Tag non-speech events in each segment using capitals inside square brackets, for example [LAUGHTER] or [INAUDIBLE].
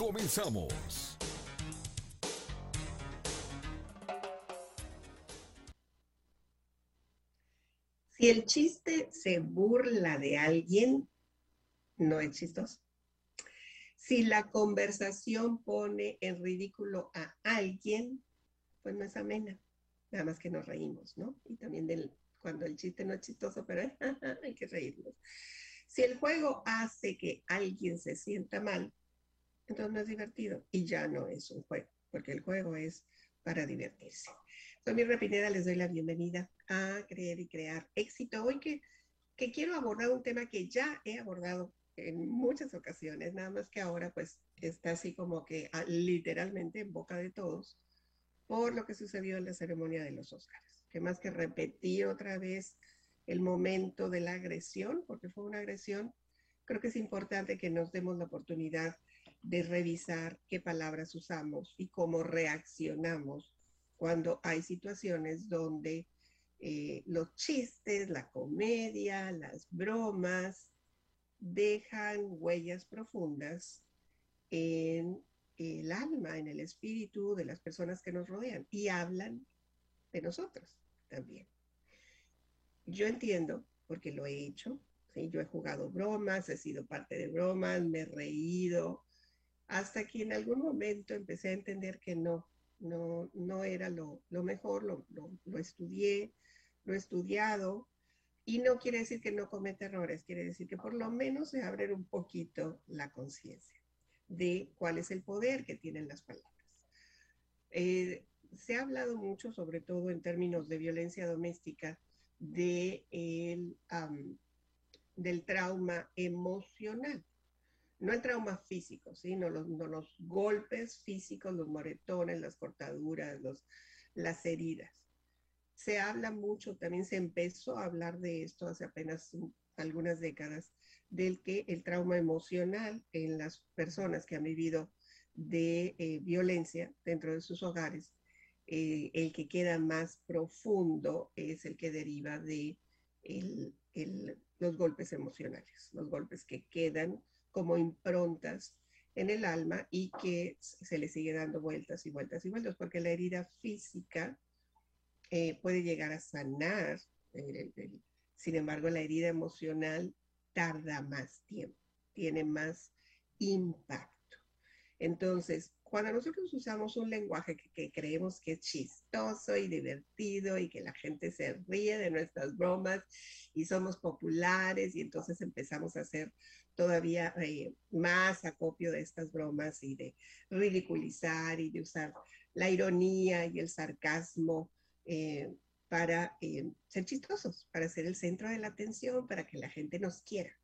Comenzamos. Si el chiste se burla de alguien, no es chistoso. Si la conversación pone en ridículo a alguien, pues no es amena. Nada más que nos reímos, ¿no? Y también del, cuando el chiste no es chistoso, pero [LAUGHS] hay que reírnos. Si el juego hace que alguien se sienta mal, entonces no es divertido y ya no es un juego, porque el juego es para divertirse. Soy mi Pineda, les doy la bienvenida a Creer y Crear Éxito. Hoy que, que quiero abordar un tema que ya he abordado en muchas ocasiones, nada más que ahora pues está así como que ah, literalmente en boca de todos por lo que sucedió en la ceremonia de los Óscares, que más que repetir otra vez el momento de la agresión, porque fue una agresión, creo que es importante que nos demos la oportunidad de revisar qué palabras usamos y cómo reaccionamos cuando hay situaciones donde eh, los chistes, la comedia, las bromas dejan huellas profundas en el alma, en el espíritu de las personas que nos rodean y hablan de nosotros también. Yo entiendo, porque lo he hecho, yo he jugado bromas, he sido parte de bromas, me he reído, hasta que en algún momento empecé a entender que no, no, no era lo, mejor, lo, lo, estudié, lo he estudiado, y no quiere decir que no cometa errores, quiere decir que por lo menos se abre un poquito la conciencia de cuál es el poder que tienen las palabras. Eh, se ha hablado mucho, sobre todo en términos de violencia doméstica, de el, del trauma emocional no el trauma físico, sino los, golpes físicos, los moretones, las cortaduras, las heridas. Se habla mucho, también se empezó a hablar de esto hace apenas algunas décadas, del que el trauma emocional en las personas que han vivido de eh, violencia dentro de sus hogares, eh, el que queda más profundo es el que deriva de los golpes emocionales, los golpes que quedan como improntas en el alma y que se le sigue dando vueltas y vueltas y vueltas, porque la herida física eh, puede llegar a sanar, sin embargo la herida emocional tarda más tiempo, tiene más impacto. Entonces, cuando nosotros usamos un lenguaje que, creemos que es chistoso y divertido y que la gente se ríe de nuestras bromas y somos populares y entonces empezamos a hacer todavía eh, más acopio de estas bromas y de ridiculizar y de usar la ironía y el sarcasmo eh, para eh, ser chistosos, para ser el centro de la atención, para que la gente nos quiera.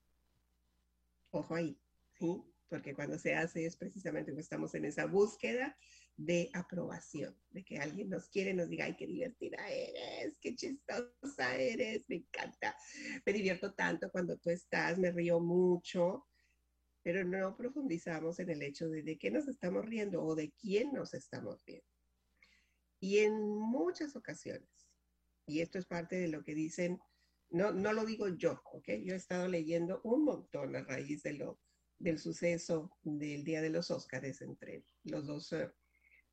Ojo ahí, ¿sí? Porque cuando se hace es precisamente que estamos en esa búsqueda de aprobación, de que alguien nos quiere, nos diga, ay, qué divertida eres, qué chistosa eres, me encanta, me divierto tanto cuando tú estás, me río mucho, pero no profundizamos en el hecho de de qué nos estamos riendo o de quién nos estamos riendo. Y en muchas ocasiones, y esto es parte de lo que dicen, no, no lo digo yo, ¿ok? Yo he estado leyendo un montón a raíz de lo del suceso del Día de los Óscares entre los dos eh,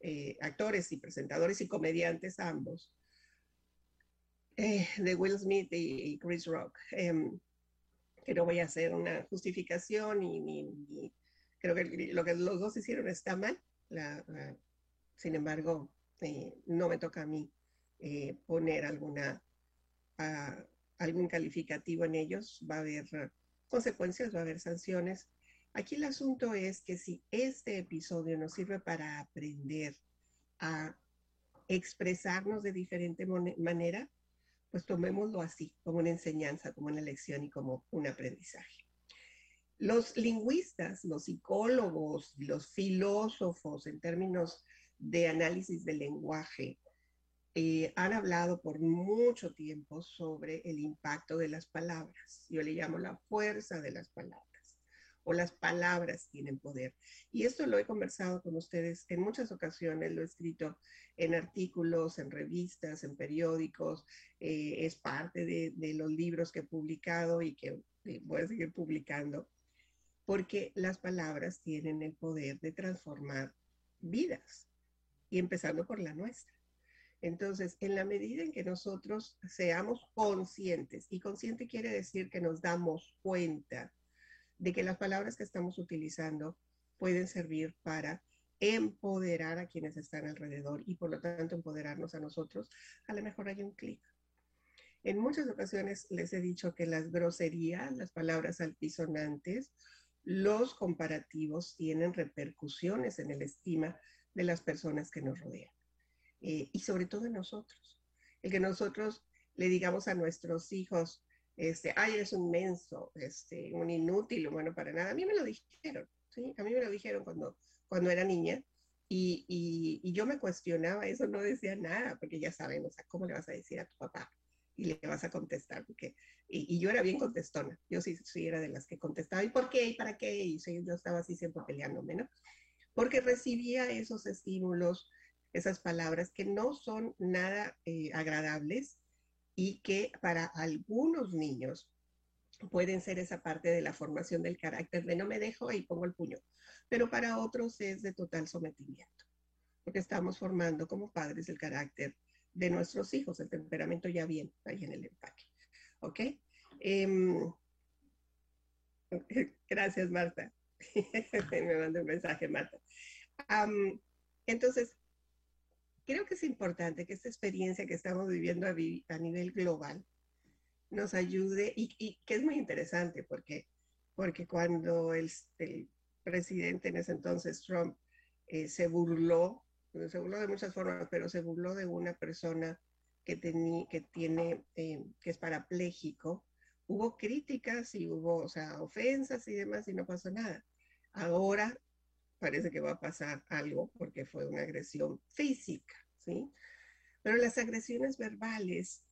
eh, actores y presentadores y comediantes ambos, eh, de Will Smith y, Chris Rock. Em, que no voy a hacer una justificación y, creo que lo que los dos hicieron está mal. sin embargo, no me toca a mí poner alguna, ah, algún calificativo en ellos. Va a haber consecuencias, va a haber sanciones Aquí el asunto es que si este episodio nos sirve para aprender a expresarnos de diferente manera, pues tomémoslo así, como una enseñanza, como una lección y como un aprendizaje. Los lingüistas, los psicólogos, los filósofos en términos de análisis del lenguaje eh, han hablado por mucho tiempo sobre el impacto de las palabras. Yo le llamo la fuerza de las palabras o las palabras tienen poder. Y esto lo he conversado con ustedes en muchas ocasiones, lo he escrito en artículos, en revistas, en periódicos, eh, es parte de, los libros que he publicado y que voy a seguir publicando, porque las palabras tienen el poder de transformar vidas, y empezando por la nuestra. Entonces, en la medida en que nosotros seamos conscientes, y consciente quiere decir que nos damos cuenta de que las palabras que estamos utilizando pueden servir para empoderar a quienes están alrededor y por lo tanto empoderarnos a nosotros, a lo mejor hay un clic. En muchas ocasiones les he dicho que las groserías, las palabras altisonantes, los comparativos tienen repercusiones en el estima de las personas que nos rodean eh, y sobre todo en nosotros. El que nosotros le digamos a nuestros hijos, este, ay, eres un menso, este, un inútil, bueno para nada. A mí me lo dijeron. A mí me lo dijeron cuando, cuando era niña y, y, yo me cuestionaba, eso no decía nada, porque ya saben, o sea, ¿cómo le vas a decir a tu papá? Y le vas a contestar, porque, y, yo era bien contestona, yo sí, sí era de las que contestaba, ¿y por qué? ¿Y para qué? Y yo estaba así siempre peleándome, ¿no? Porque recibía esos estímulos, esas palabras que no son nada eh, agradables y que para algunos niños pueden ser esa parte de la formación del carácter de no me dejo y pongo el puño, pero para otros es de total sometimiento, porque estamos formando como padres el carácter de nuestros hijos, el temperamento ya viene ahí en el empaque. ¿Ok? Em, [LAUGHS] gracias, Marta. [LAUGHS] me manda un mensaje, Marta. entonces, creo que es importante que esta experiencia que estamos viviendo a, nivel global nos ayude y, que es muy interesante porque, porque cuando el, presidente en ese entonces, Trump, eh, se burló, se burló de muchas formas, pero se burló de una persona que, que tiene, eh, que es parapléjico, hubo críticas y hubo, o sea, ofensas y demás y no pasó nada. Ahora parece que va a pasar algo porque fue una agresión física, ¿sí? Pero las agresiones verbales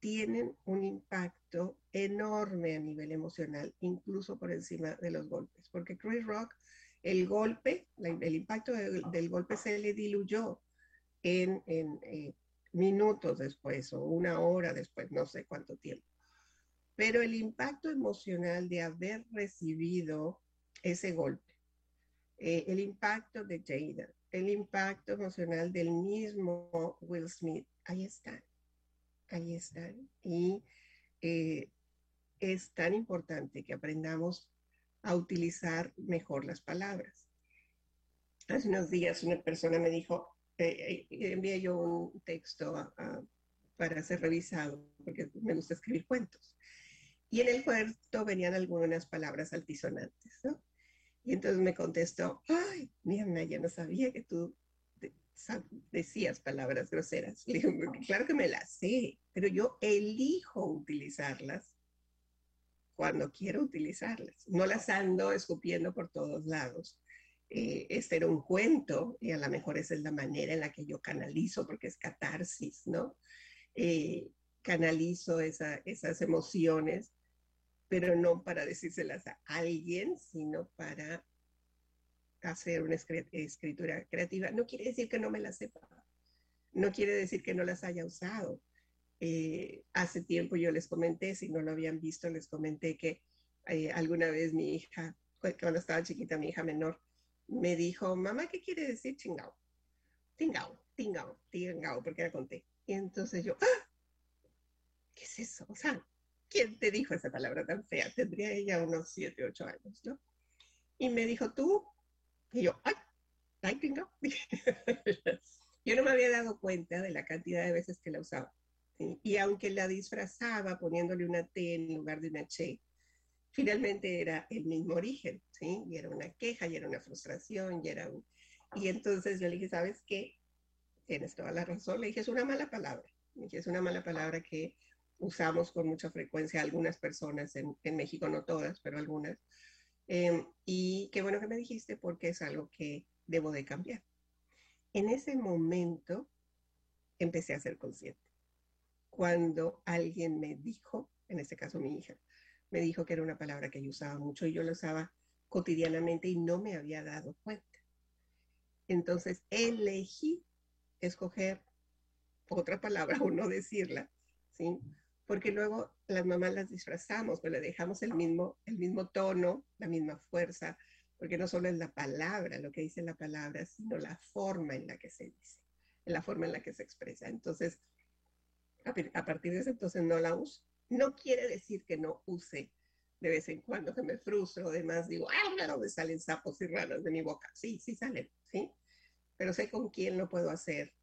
tienen un impacto enorme a nivel emocional, incluso por encima de los golpes, porque Chris Rock, el golpe, el impacto del, golpe se le diluyó en, eh, minutos después o una hora después, no sé cuánto tiempo. Pero el impacto emocional de haber recibido ese golpe eh, el impacto de Jada, el impacto emocional del mismo Will Smith, ahí están, ahí están. Y eh, es tan importante que aprendamos a utilizar mejor las palabras. Hace unos días una persona me dijo, eh, envié yo un texto para ser revisado, porque me gusta escribir cuentos. Y en el cuento venían algunas palabras altisonantes, ¿no? Y entonces me contestó, ay, mira, ya no sabía que tú decías palabras groseras. Claro que me las sé, pero yo elijo utilizarlas cuando quiero utilizarlas. No las ando escupiendo por todos lados. Eh, este era un cuento y a lo mejor esa es la manera en la que yo canalizo, porque es catarsis, ¿no? Eh, canalizo esas emociones pero no para decírselas a alguien, sino para hacer una escritura creativa. No quiere decir que no me las sepa, no quiere decir que no las haya usado. Eh, hace tiempo yo les comenté, si no lo habían visto, les comenté que eh, alguna vez mi hija, cuando estaba chiquita, mi hija menor, me dijo, mamá, ¿qué quiere decir chingao? Tingao, tingao, tingao, porque la conté. Y entonces yo, ¡Ah! ¿qué es eso? O sea, ¿quién te dijo esa palabra tan fea? Tendría ella unos 7, 8 años, ¿no? Y me dijo, tú, y yo, ay, ay, tengo. [LAUGHS] yo no me había dado cuenta de la cantidad de veces que la usaba. Y aunque la disfrazaba poniéndole una T en lugar de una Che, finalmente era el mismo origen, ¿sí? Y era una queja, y era una frustración, y era un... Y entonces yo le dije, ¿sabes qué? Tienes toda la razón. Le dije, es una mala palabra. Le dije, es una mala palabra que usamos con mucha frecuencia algunas personas en, México, no todas, pero algunas, Em, y qué bueno que me dijiste porque es algo que debo de cambiar. En ese momento empecé a ser consciente. Cuando alguien me dijo, en este caso mi hija, me dijo que era una palabra que yo usaba mucho y yo la usaba cotidianamente y no me había dado cuenta. Entonces elegí escoger otra palabra o no decirla, ¿sí? Porque luego las mamás las disfrazamos, pero le dejamos el mismo, el mismo tono, la misma fuerza, porque no solo es la palabra, lo que dice la palabra, sino la forma en la que se dice, la forma en la que se expresa. Entonces, a, partir de ese entonces no la uso. No quiere decir que no use de vez en cuando que me frustro, además digo, ah, ¿dónde salen sapos y ranas de mi boca? Sí, sí salen, ¿sí? Pero sé con quién lo puedo hacer,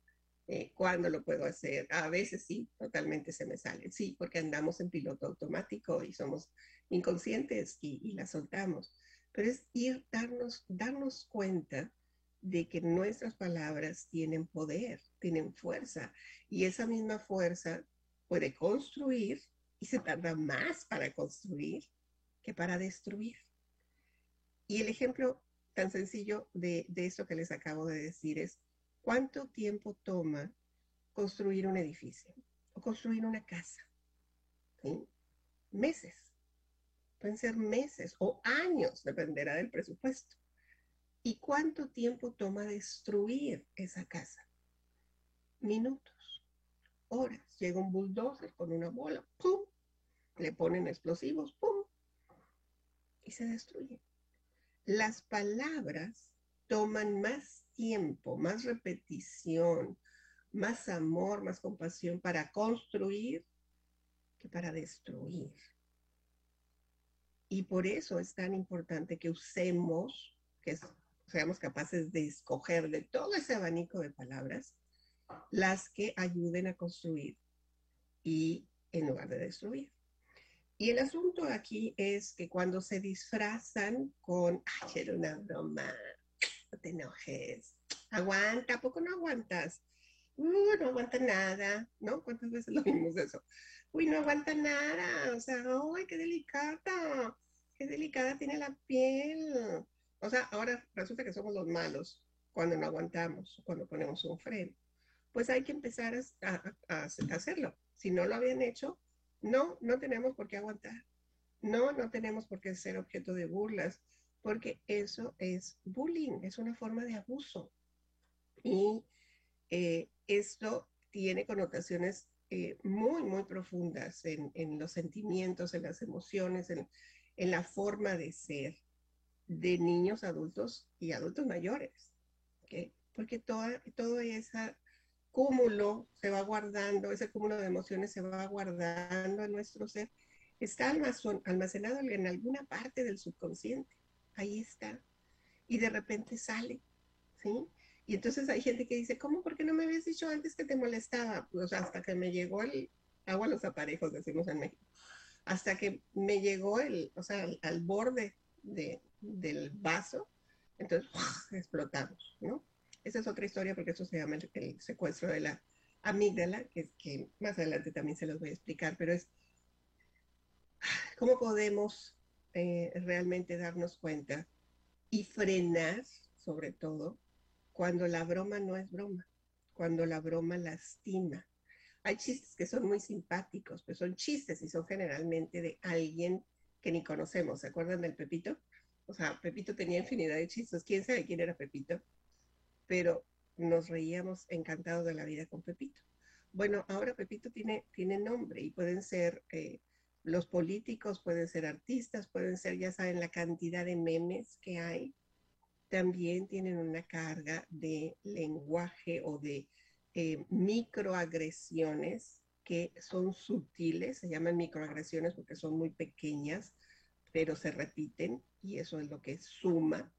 eh, cuándo lo puedo hacer. A veces sí, totalmente se me salen, sí, porque andamos en piloto automático y somos inconscientes y, y la soltamos. Pero es ir, darnos, darnos cuenta de que nuestras palabras tienen poder, tienen fuerza, y esa misma fuerza puede construir y se tarda más para construir que para destruir. Y el ejemplo tan sencillo de, de esto que les acabo de decir es, ¿cuánto tiempo toma construir un edificio o construir una casa? Meses. Pueden ser meses o años, dependerá del presupuesto. ¿Y cuánto tiempo toma destruir esa casa? Minutos, horas. Llega un bulldozer con una bola, ¡pum! Le ponen explosivos, ¡pum! y se destruye. Las palabras toman más tiempo, más repetición, más amor, más compasión para construir que para destruir. Y por eso es tan importante que usemos, que seamos capaces de escoger de todo ese abanico de palabras las que ayuden a construir y en lugar de destruir. Y el asunto aquí es que cuando se disfrazan con, ay, era una broma, te enojes, aguanta, ¿a poco no aguantas? No aguanta nada, ¿no? ¿Cuántas veces lo vimos eso? Uy, no aguanta nada, o sea, ay, qué delicada, qué delicada tiene la piel. O sea, ahora resulta que somos los malos cuando no aguantamos, cuando ponemos un freno. Pues hay que empezar a hacerlo. Si no lo habían hecho, no, no tenemos por qué aguantar. No, no tenemos por qué ser objeto de burlas, porque eso es bullying, es una forma de abuso. Y eh, esto tiene connotaciones eh, muy, muy profundas en, los sentimientos, en las emociones, en, la forma de ser de niños, adultos y adultos mayores. Porque toda, todo esa cúmulo se va guardando, ese cúmulo de emociones se va guardando en nuestro ser, está almacenado en alguna parte del subconsciente. Ahí está. Y de repente sale, ¿sí? Y entonces hay gente que dice, ¿cómo? ¿Por qué no me habías dicho antes que te molestaba? Pues hasta que me llegó el agua a los aparejos, decimos en México. Hasta que me llegó el, o sea, al, borde del vaso, entonces explotamos, ¿no? Esa es otra historia porque eso se llama el, secuestro de la amígdala, que, que más adelante también se los voy a explicar, pero es cómo podemos eh, realmente darnos cuenta y frenar, sobre todo, cuando la broma no es broma, cuando la broma lastima. Hay chistes que son muy simpáticos, pero son chistes y son generalmente de alguien que ni conocemos. ¿Se acuerdan del Pepito? O sea, Pepito tenía infinidad de chistes. ¿Quién sabe quién era Pepito? pero nos reíamos encantados de la vida con Pepito. Bueno, ahora Pepito tiene, tiene nombre y pueden ser eh, los políticos, pueden ser artistas, pueden ser, ya saben, la cantidad de memes que hay. También tienen una carga de lenguaje o de eh, microagresiones que son sutiles, se llaman microagresiones porque son muy pequeñas, pero se repiten y eso es lo que suma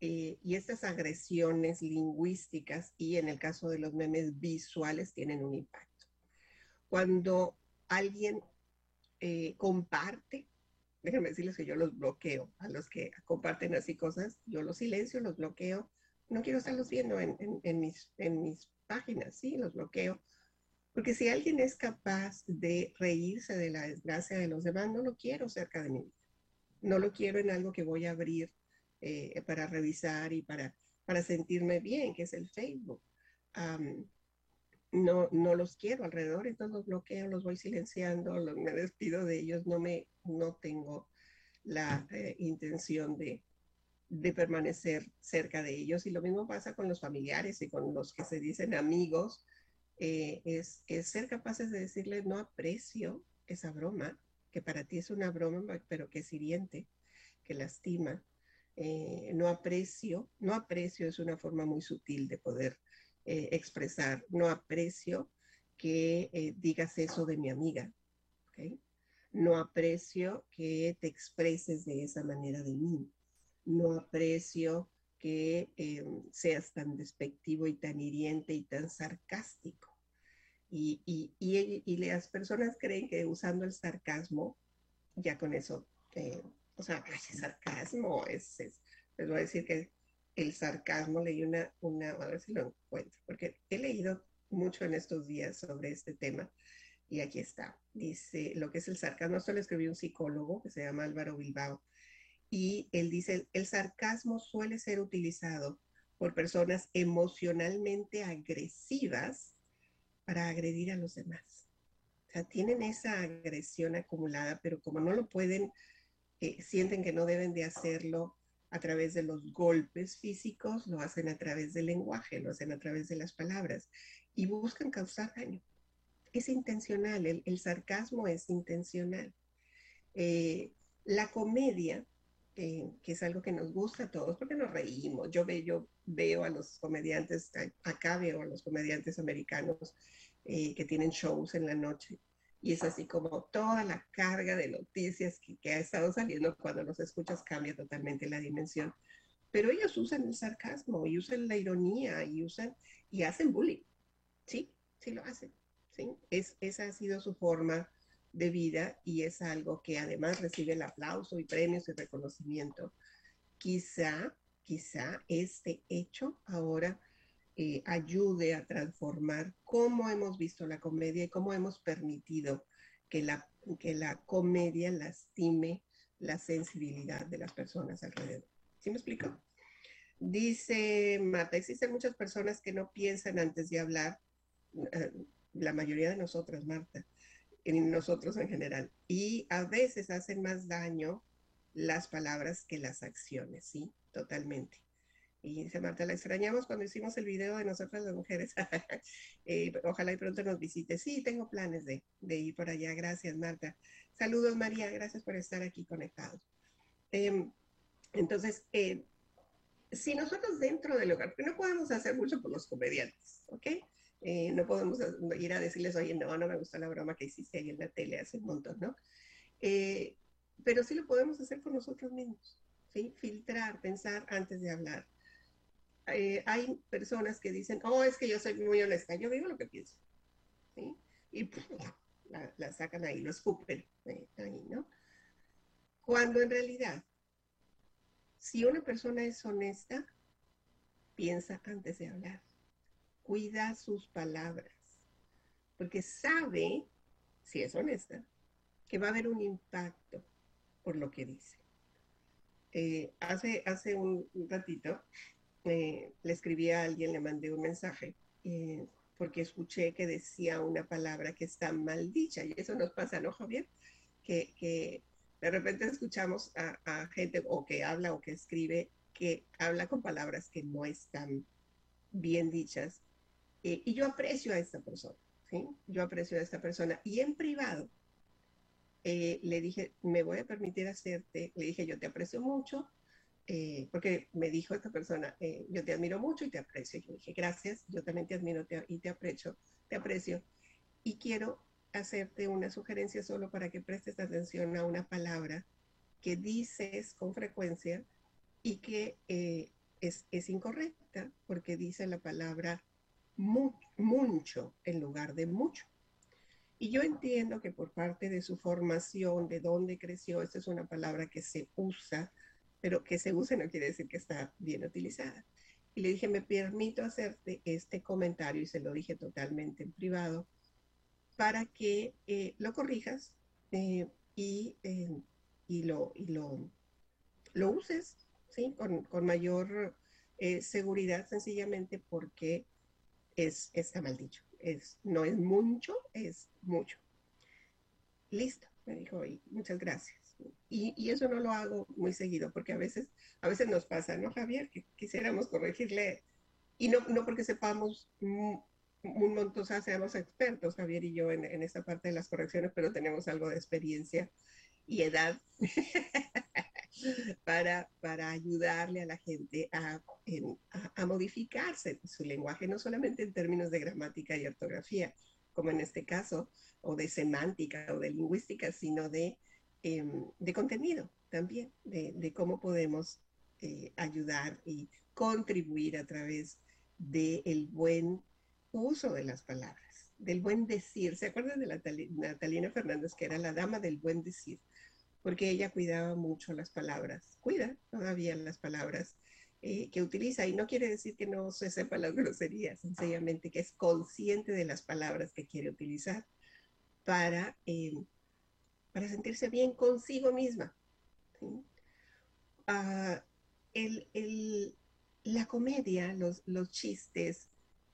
eh, y estas agresiones lingüísticas y en el caso de los memes visuales tienen un impacto. Cuando alguien eh, comparte, déjenme decirles que yo los bloqueo, a los que comparten así cosas, yo los silencio, los bloqueo, no quiero estarlos viendo en, mis, en mis páginas, sí, los bloqueo. Porque si alguien es capaz de reírse de la desgracia de los demás, no lo quiero cerca de vida. No lo quiero en algo que voy a abrir eh, para revisar y para, para sentirme bien, que es el Facebook. No, no los quiero alrededor, entonces los bloqueo, los voy silenciando, me despido de ellos, no, me, no tengo la eh, intención de, de permanecer cerca de ellos. Y lo mismo pasa con los familiares y con los que se dicen amigos. Eh, es, ser capaces de decirles, no aprecio esa broma, que para ti es una broma, pero que es hiriente, que lastima. Eh, no aprecio, no aprecio es una forma muy sutil de poder eh, expresar, no aprecio que digas eso de mi amiga, no aprecio que te expreses de esa manera de mí no aprecio que eh, seas tan despectivo y tan hiriente y tan sarcástico. Y, y, las personas creen que usando el sarcasmo, ya con eso, eh, o sea, sarcasmo es, les voy a decir que el sarcasmo leí una, una, a ver si lo encuentro, porque he leído mucho en estos días sobre este tema y aquí está. Dice, lo que es el sarcasmo, esto lo escribió un psicólogo que se llama Álvaro Bilbao y él dice, el sarcasmo suele ser utilizado por personas emocionalmente agresivas para agredir a los demás. O sea, tienen esa agresión acumulada, pero como no lo pueden, eh, sienten que no deben de hacerlo a través de los golpes físicos, lo hacen a través del lenguaje, lo hacen a través de las palabras y buscan causar daño. Es intencional, el, sarcasmo es intencional. Eh, la comedia que es algo que nos gusta a todos, porque nos reímos. Yo veo a los comediantes, acá veo a los comediantes americanos eh, que tienen shows en la noche. Y es así como toda la carga de noticias que, ha estado saliendo cuando los escuchas cambia totalmente la dimensión. Pero ellos usan el sarcasmo y usan la ironía y usan y hacen bullying. Sí, sí lo hacen. ¿sí? Es, esa ha sido su forma de vida y es algo que además recibe el aplauso y premios y reconocimiento. Quizá, quizá este hecho ahora eh, ayude a transformar cómo hemos visto la comedia y cómo hemos permitido que la, que la comedia lastime la sensibilidad de las personas alrededor. ¿Sí me explico? Dice Marta, existen muchas personas que no piensan antes de hablar, eh, la mayoría de nosotras, Marta, en nosotros en general. Y a veces hacen más daño las palabras que las acciones, ¿sí? Totalmente. Y dice Marta, la extrañamos cuando hicimos el video de nosotras las mujeres. [LAUGHS] Eh, ojalá y pronto nos visite. Sí, tengo planes de, ir por allá. Gracias, Marta. Saludos, María. Gracias por estar aquí conectados. Em, entonces, eh, si nosotros dentro del hogar, no podemos hacer mucho por los comediantes, ¿ok? Eh, no podemos ir a decirles, oye, no, no me gusta la broma que hiciste ahí en la tele hace un montón, ¿no? Eh, pero sí lo podemos hacer por nosotros mismos, ¿sí? Filtrar, pensar antes de hablar. Eh, hay personas que dicen, oh, es que yo soy muy honesta, yo digo lo que pienso. Y la, sacan ahí, lo escupen ahí, ¿no? Cuando en realidad, si una persona es honesta, piensa antes de hablar cuida sus palabras, porque sabe, si es honesta, que va a haber un impacto por lo que dice. Eh, hace, hace un, ratito le escribí a alguien, le mandé un mensaje, eh, porque escuché que decía una palabra que está mal dicha, y eso nos pasa, ¿no, Javier? Que, de repente escuchamos a, a, gente o que habla o que escribe que habla con palabras que no están bien dichas eh, y yo aprecio a esta persona, ¿sí? Yo aprecio a esta persona. Y en privado eh, le dije, me voy a permitir hacerte, le dije, yo te aprecio mucho, eh, porque me dijo esta persona, yo te admiro mucho y te aprecio. Yo dije, gracias, yo también te admiro y te aprecio, te aprecio. Y quiero hacerte una sugerencia solo para que prestes atención a una palabra que dices con frecuencia y que es, es incorrecta, porque dice la palabra mucho en lugar de mucho. Y yo entiendo que por parte de su formación, de dónde creció, esta es una palabra que se usa, pero que se usa no quiere decir que está bien utilizada. Y le dije, me permito hacerte este comentario y se lo dije totalmente en privado para que eh, lo corrijas eh, y eh, y lo, y lo, lo uses, ¿sí? Con, mayor eh, seguridad, sencillamente porque es, está mal dicho. Es, no es mucho, es mucho. Listo, me dijo, y muchas gracias. Y, y, eso no lo hago muy seguido, porque a veces, a veces nos pasa, ¿no, Javier? Que quisiéramos corregirle, y no, no porque sepamos un montón, o sea, seamos expertos, Javier y yo, en, en esta parte de las correcciones, pero tenemos algo de experiencia y edad [LAUGHS] para, para ayudarle a la gente a, a, modificarse su lenguaje, no solamente en términos de gramática y ortografía, como en este caso, o de semántica o de lingüística, sino de, em, de contenido también, de, de cómo podemos eh, ayudar y contribuir a través del buen uso de las palabras, del buen decir. ¿Se acuerdan de la Natalina Fernández, que era la dama del buen decir? porque ella cuidaba mucho las palabras, cuida todavía las palabras eh, que utiliza y no quiere decir que no se sepa las groserías, sencillamente que es consciente de las palabras que quiere utilizar para, eh, para sentirse bien consigo misma. Ah, la comedia, los, los chistes,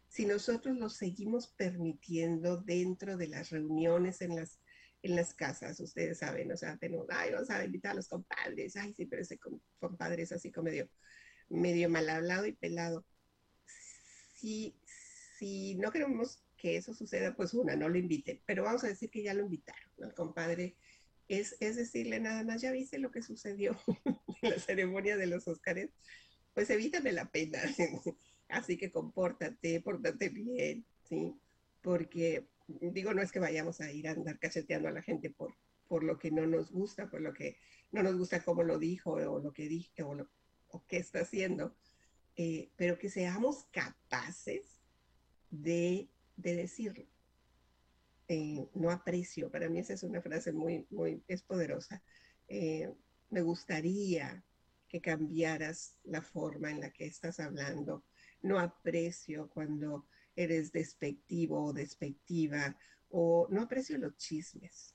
si nosotros los seguimos permitiendo dentro de las reuniones en las en las casas, ustedes saben, o sea, tenemos, ay, vamos a invitar a los compadres, ay, sí, pero ese compadre es así como medio, medio mal hablado y pelado. Si, si no queremos que eso suceda, pues una, no lo inviten, pero vamos a decir que ya lo invitaron, al compadre. Es, es decirle nada más, ya viste lo que sucedió [LAUGHS] en la ceremonia de los Óscares, pues evítame la pena. [LAUGHS] Así que compórtate, pórtate bien, ¿sí? Porque digo, no es que vayamos a ir a andar cacheteando a la gente por, por lo que no nos gusta, por lo que no nos gusta cómo lo dijo o lo que dije o, lo, o qué está haciendo, eh, pero que seamos capaces de, de decirlo. Eh, no aprecio, para mí esa es una frase muy, muy, es poderosa. Eh, me gustaría que cambiaras la forma en la que estás hablando. No aprecio cuando eres despectivo o despectiva, o no aprecio los chismes,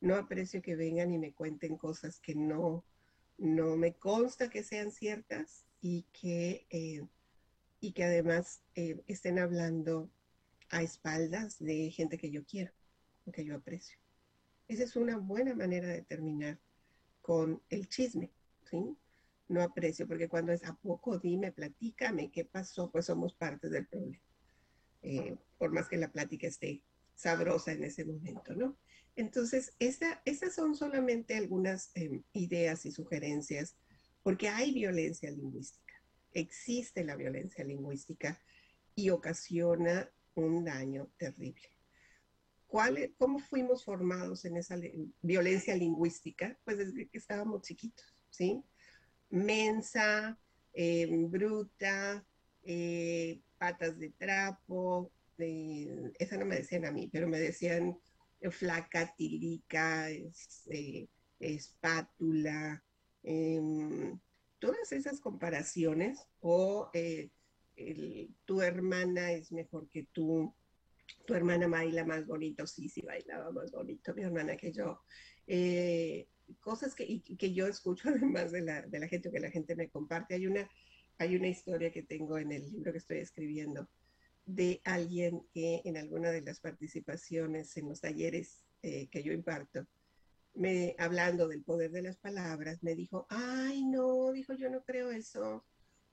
no aprecio que vengan y me cuenten cosas que no, no me consta que sean ciertas y que, eh, y que además estén hablando a espaldas de gente que yo quiero, que yo aprecio. Esa es una buena manera de terminar con el chisme, ¿sí? No aprecio, porque cuando es a poco, dime, platícame qué pasó, pues somos parte del problema. Eh, por más que la plática esté sabrosa en ese momento, ¿no? Entonces, esa, esas son solamente algunas em, ideas y sugerencias, porque hay violencia lingüística, existe la violencia lingüística y ocasiona un daño terrible. ¿Cuál, ¿Cómo fuimos formados en esa violencia lingüística? Pues desde que estábamos chiquitos, ¿sí? Mensa, em, bruta, eh, patas de trapo, esa no me decían a mí, pero me decían flaca, tilica, eh, espátula, em, todas esas comparaciones, o eh, tu hermana es mejor que tú, tu hermana baila más bonito, sí, sí bailaba más bonito mi hermana que yo. Eh, cosas que, que yo escucho [LAUGHS] además de la, de la gente que la gente me comparte. Hay una hay una historia que tengo en el libro que estoy escribiendo de alguien que en alguna de las participaciones en los talleres eh, que yo imparto, me, hablando del poder de las palabras, me dijo, ay, no, dijo, yo no creo eso,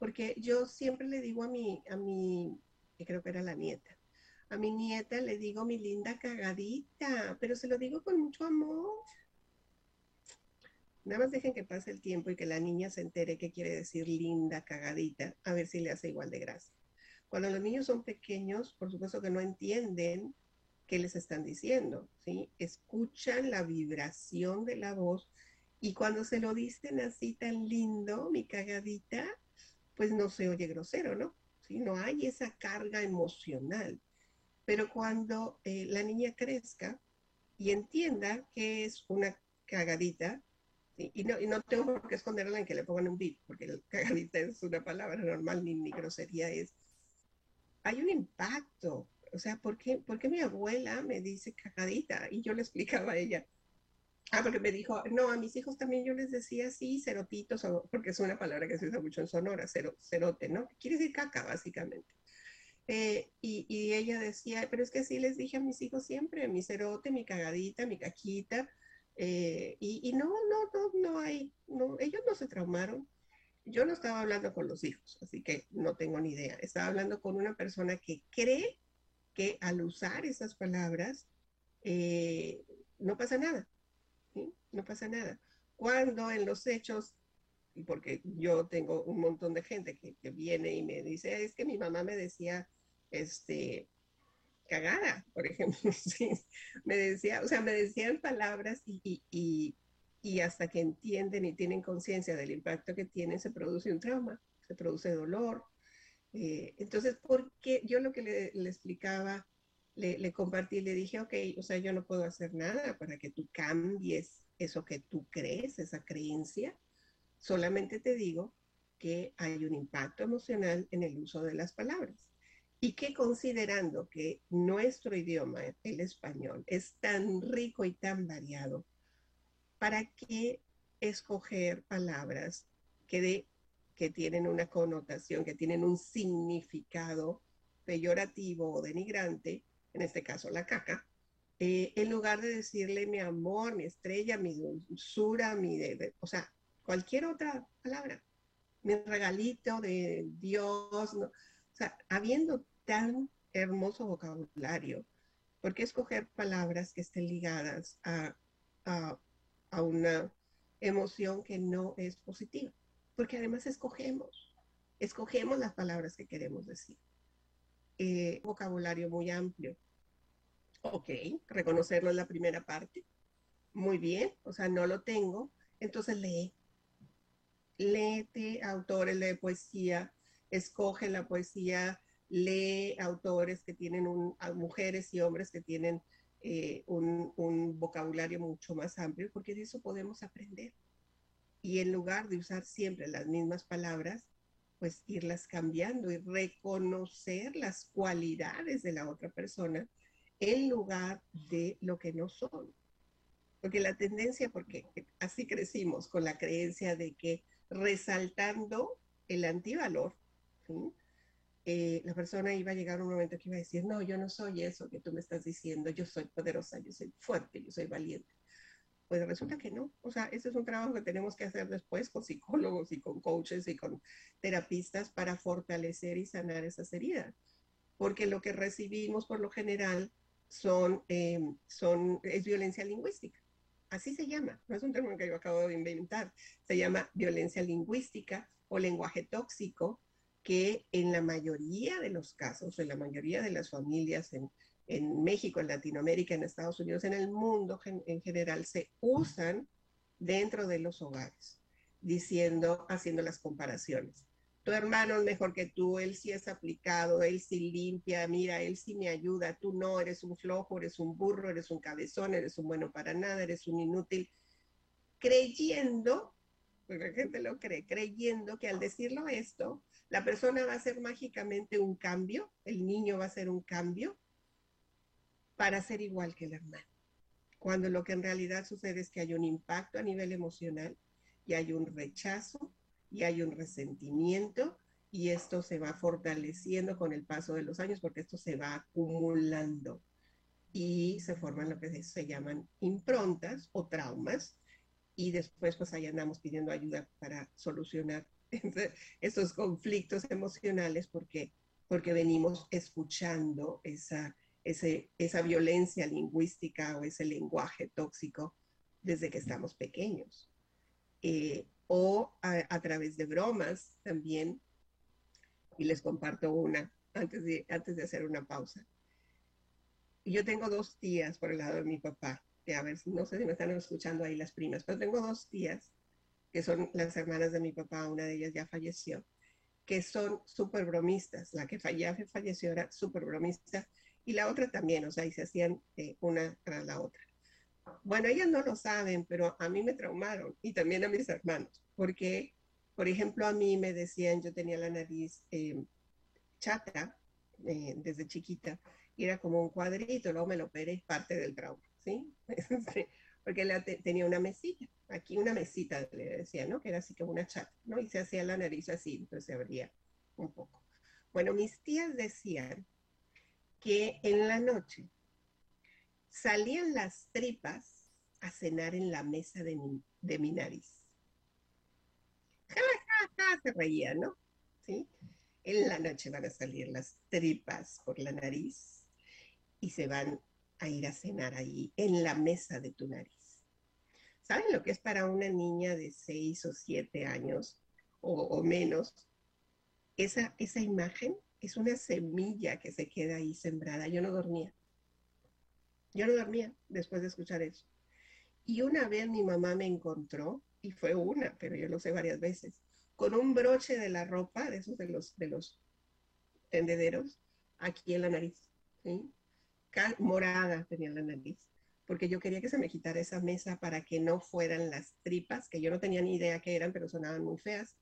porque yo siempre le digo a mi, a mi, que creo que era la nieta, a mi nieta le digo mi linda cagadita, pero se lo digo con mucho amor. Nada más dejen que pase el tiempo y que la niña se entere qué quiere decir linda, cagadita, a ver si le hace igual de gracia. Cuando los niños son pequeños, por supuesto que no entienden qué les están diciendo, ¿sí? Escuchan la vibración de la voz y cuando se lo dicen así tan lindo, mi cagadita, pues no se oye grosero, ¿no? ¿Sí? No hay esa carga emocional. Pero cuando eh, la niña crezca y entienda que es una cagadita, y, no, y no tengo por qué esconderla en que le pongan un bip, porque el cagadita es una palabra normal, ni, grosería es. Hay un impacto. O sea, ¿por qué, ¿por qué mi abuela me dice cagadita? Y yo le explicaba a ella, Ah, porque me dijo, no, a mis hijos también yo les decía sí, cerotitos, porque es una palabra que se usa mucho en Sonora, cerote, ¿no? Quiere decir caca, básicamente. Eh, y, ella decía, pero es que así les dije a mis hijos siempre, mi cerote, mi cagadita, mi caquita, eh, y, no, no, no, no hay, no, ellos no se traumaron. Yo no estaba hablando con los hijos, así que no tengo ni idea. Estaba hablando con una persona que cree que al usar esas palabras eh, no pasa nada, no pasa nada. Cuando en los hechos porque yo tengo un montón de gente que, viene y me dice, es que mi mamá me decía, este, cagada, por [LAUGHS] ejemplo, me decía, o sea, me decían palabras y, y, y, hasta que entienden y tienen conciencia del impacto que tienen, se produce un trauma, se produce dolor. Eh, entonces, porque yo lo que le, explicaba, le, le, compartí, le dije, ok, o sea, yo no puedo hacer nada para que tú cambies eso que tú crees, esa creencia, Solamente te digo que hay un impacto emocional en el uso de las palabras. Y que considerando que nuestro idioma, el español, es tan rico y tan variado, ¿para qué escoger palabras que, que tienen una connotación, que tienen un significado peyorativo o denigrante, en este caso la caca, eh, en lugar de decirle mi amor, mi estrella, mi dulzura, mi... o sea, cualquier otra palabra, mi regalito de Dios, o sea, habiendo tan hermoso vocabulario, ¿por qué escoger palabras que estén ligadas a, una emoción que no es positiva? Porque además escogemos, escogemos las palabras que queremos decir. Eh, vocabulario muy amplio. Ok, reconocerlo en la primera parte. Muy bien, o sea, no lo tengo, entonces lee léete autores de poesía, escoge la poesía, lee autores que tienen un, mujeres y hombres que tienen eh, un, un, vocabulario mucho más amplio, porque de eso podemos aprender. Y en lugar de usar siempre las mismas palabras, pues irlas cambiando y reconocer las cualidades de la otra persona en lugar de lo que no son. Porque la tendencia, porque así crecimos con la creencia de que resaltando el antivalor, eh, la persona iba a llegar un momento que iba a decir, no, yo no soy eso que tú me estás diciendo, yo soy poderosa, yo soy fuerte, yo soy valiente. Pues resulta que no. O sea, ese es un trabajo que tenemos que hacer después con psicólogos y con coaches y con terapistas para fortalecer y sanar esas heridas. Porque lo que recibimos por lo general son, eh, son, es violencia lingüística. Así se llama, no es un término que yo acabo de inventar, se llama violencia lingüística o lenguaje tóxico, que en la mayoría de los casos, en la mayoría de las familias en, México, en Latinoamérica, en Estados Unidos, en el mundo en general, se usan dentro de los hogares, diciendo, haciendo las comparaciones tu hermano es mejor que tú, él sí es aplicado, él sí limpia, mira, él sí me ayuda, tú no, eres un flojo, eres un burro, eres un cabezón, eres un bueno para nada, eres un inútil, creyendo, porque la gente lo cree, creyendo que al decirlo esto, la persona va a hacer mágicamente un cambio, el niño va a hacer un cambio para ser igual que el hermano. Cuando lo que en realidad sucede es que hay un impacto a nivel emocional y hay un rechazo y hay un resentimiento y esto se va fortaleciendo con el paso de los años porque esto se va acumulando y se forman lo que se llaman improntas o traumas y después pues ahí andamos pidiendo ayuda para solucionar [LAUGHS] estos conflictos emocionales porque, porque venimos escuchando esa, esa violencia lingüística o ese lenguaje tóxico desde que estamos pequeños. Eh, o a, través de bromas también. Y les comparto una antes de, antes de hacer una pausa. Yo tengo dos tías por el lado de mi papá, que a ver, no sé si me están escuchando ahí las primas, pero tengo dos tías que son las hermanas de mi papá, una de ellas ya falleció, que son súper bromistas. La que ya falleció era súper bromista y la otra también, o sea, y se hacían eh, una tras la otra. Bueno, ellas no lo saben, pero a mí me traumaron y también a mis hermanos, porque, por ejemplo, a mí me decían, yo tenía la nariz eh, chata eh, desde chiquita, y era como un cuadrito, luego me lo operé, parte del trauma, ¿sí? [LAUGHS] porque tenía una mesita, aquí una mesita le decía, ¿no? Que era así como una chat, ¿no? Y se hacía la nariz así, entonces se abría un poco. Bueno, mis tías decían que en la noche salían las tripas a cenar en la mesa de mi, de mi nariz. se reía, ¿no? ¿Sí? En la noche van a salir las tripas por la nariz y se van a ir a cenar ahí, en la mesa de tu nariz. ¿Saben lo que es para una niña de 6 o 7 años o, menos? Esa, esa imagen es una semilla que se queda ahí sembrada. Yo no dormía. Yo no dormía después de escuchar eso. Y una vez mi mamá me encontró, y fue una, pero yo lo sé varias veces, con un broche de la ropa, de esos de los, de los tendederos, aquí en la nariz. Morada tenía la nariz, porque yo quería que se me quitara esa mesa para que no fueran las tripas, que yo no tenía ni idea qué eran, pero sonaban muy feas,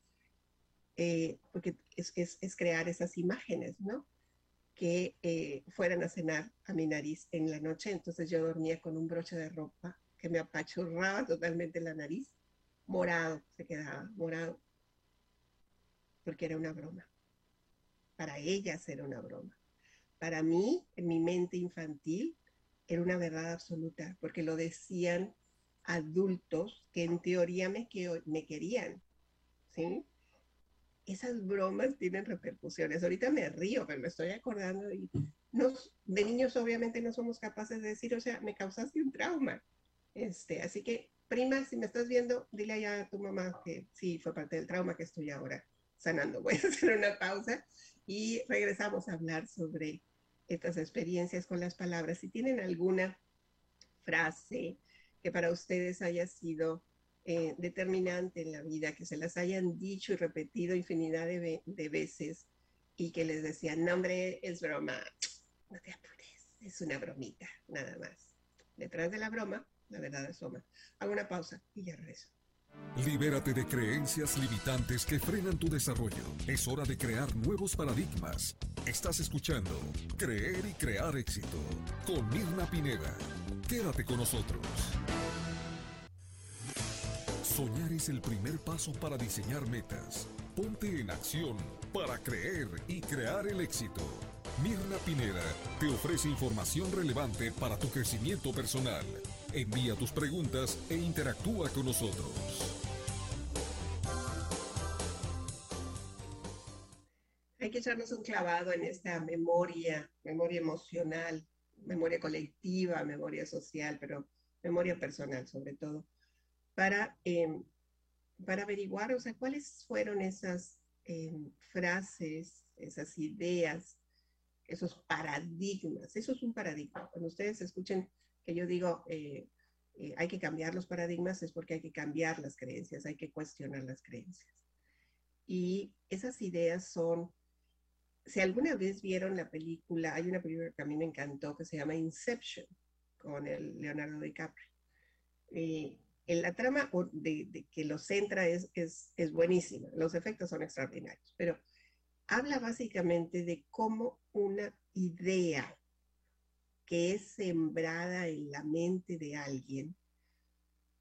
eh, porque es, crear esas imágenes, ¿no? Que eh, fueran a cenar a mi nariz en la noche, entonces yo dormía con un broche de ropa que me apachurraba totalmente la nariz, morado, se quedaba morado porque era una broma. Para ellas era una broma. Para mí, en mi mente infantil, era una verdad absoluta, porque lo decían adultos que en teoría me, que, me querían. ¿sí? Esas bromas tienen repercusiones. Ahorita me río, pero me estoy acordando y nos, de niños obviamente no somos capaces de decir, o sea, me causaste un trauma. Este, así que, prima, si me estás viendo, dile allá a tu mamá que sí, fue parte del trauma que estoy ahora sanando. [LAUGHS] Voy a hacer una pausa y regresamos a hablar sobre estas experiencias con las palabras. Si tienen alguna frase que para ustedes haya sido eh, determinante en la vida, que se las hayan dicho y repetido infinidad de, veces y que les decían, no hombre, es broma, no te apures, es una bromita, nada más. Detrás de la broma, la verdad asoma. Hago una pausa y ya regreso. Libérate de creencias limitantes que frenan tu desarrollo. Es hora de crear nuevos paradigmas. Estás escuchando Creer y Crear Éxito con Mirna Pineda. Quédate con nosotros. Es el primer paso para diseñar metas. Ponte en acción para creer y crear el éxito. Mirna Pineda te ofrece información relevante para tu crecimiento personal Envía tus preguntas e interactúa con nosotros. Hay que echarnos un clavado en esta memoria, memoria emocional, memoria colectiva, memoria social, pero memoria personal sobre todo, para, em, para averiguar, o sea, cuáles fueron esas em, frases, esas ideas, esos paradigmas. Eso es un paradigma. Cuando ustedes escuchen que yo digo, eh, eh, hay que cambiar los paradigmas, es porque hay que cambiar las creencias, hay que cuestionar las creencias. Y esas ideas son, si alguna vez vieron la película, hay una película que a mí me encantó que se llama Inception, con el Leonardo DiCaprio. Eh, en la trama de, que lo centra es, es, es buenísima, los efectos son extraordinarios, pero habla básicamente de cómo una idea que es sembrada en la mente de alguien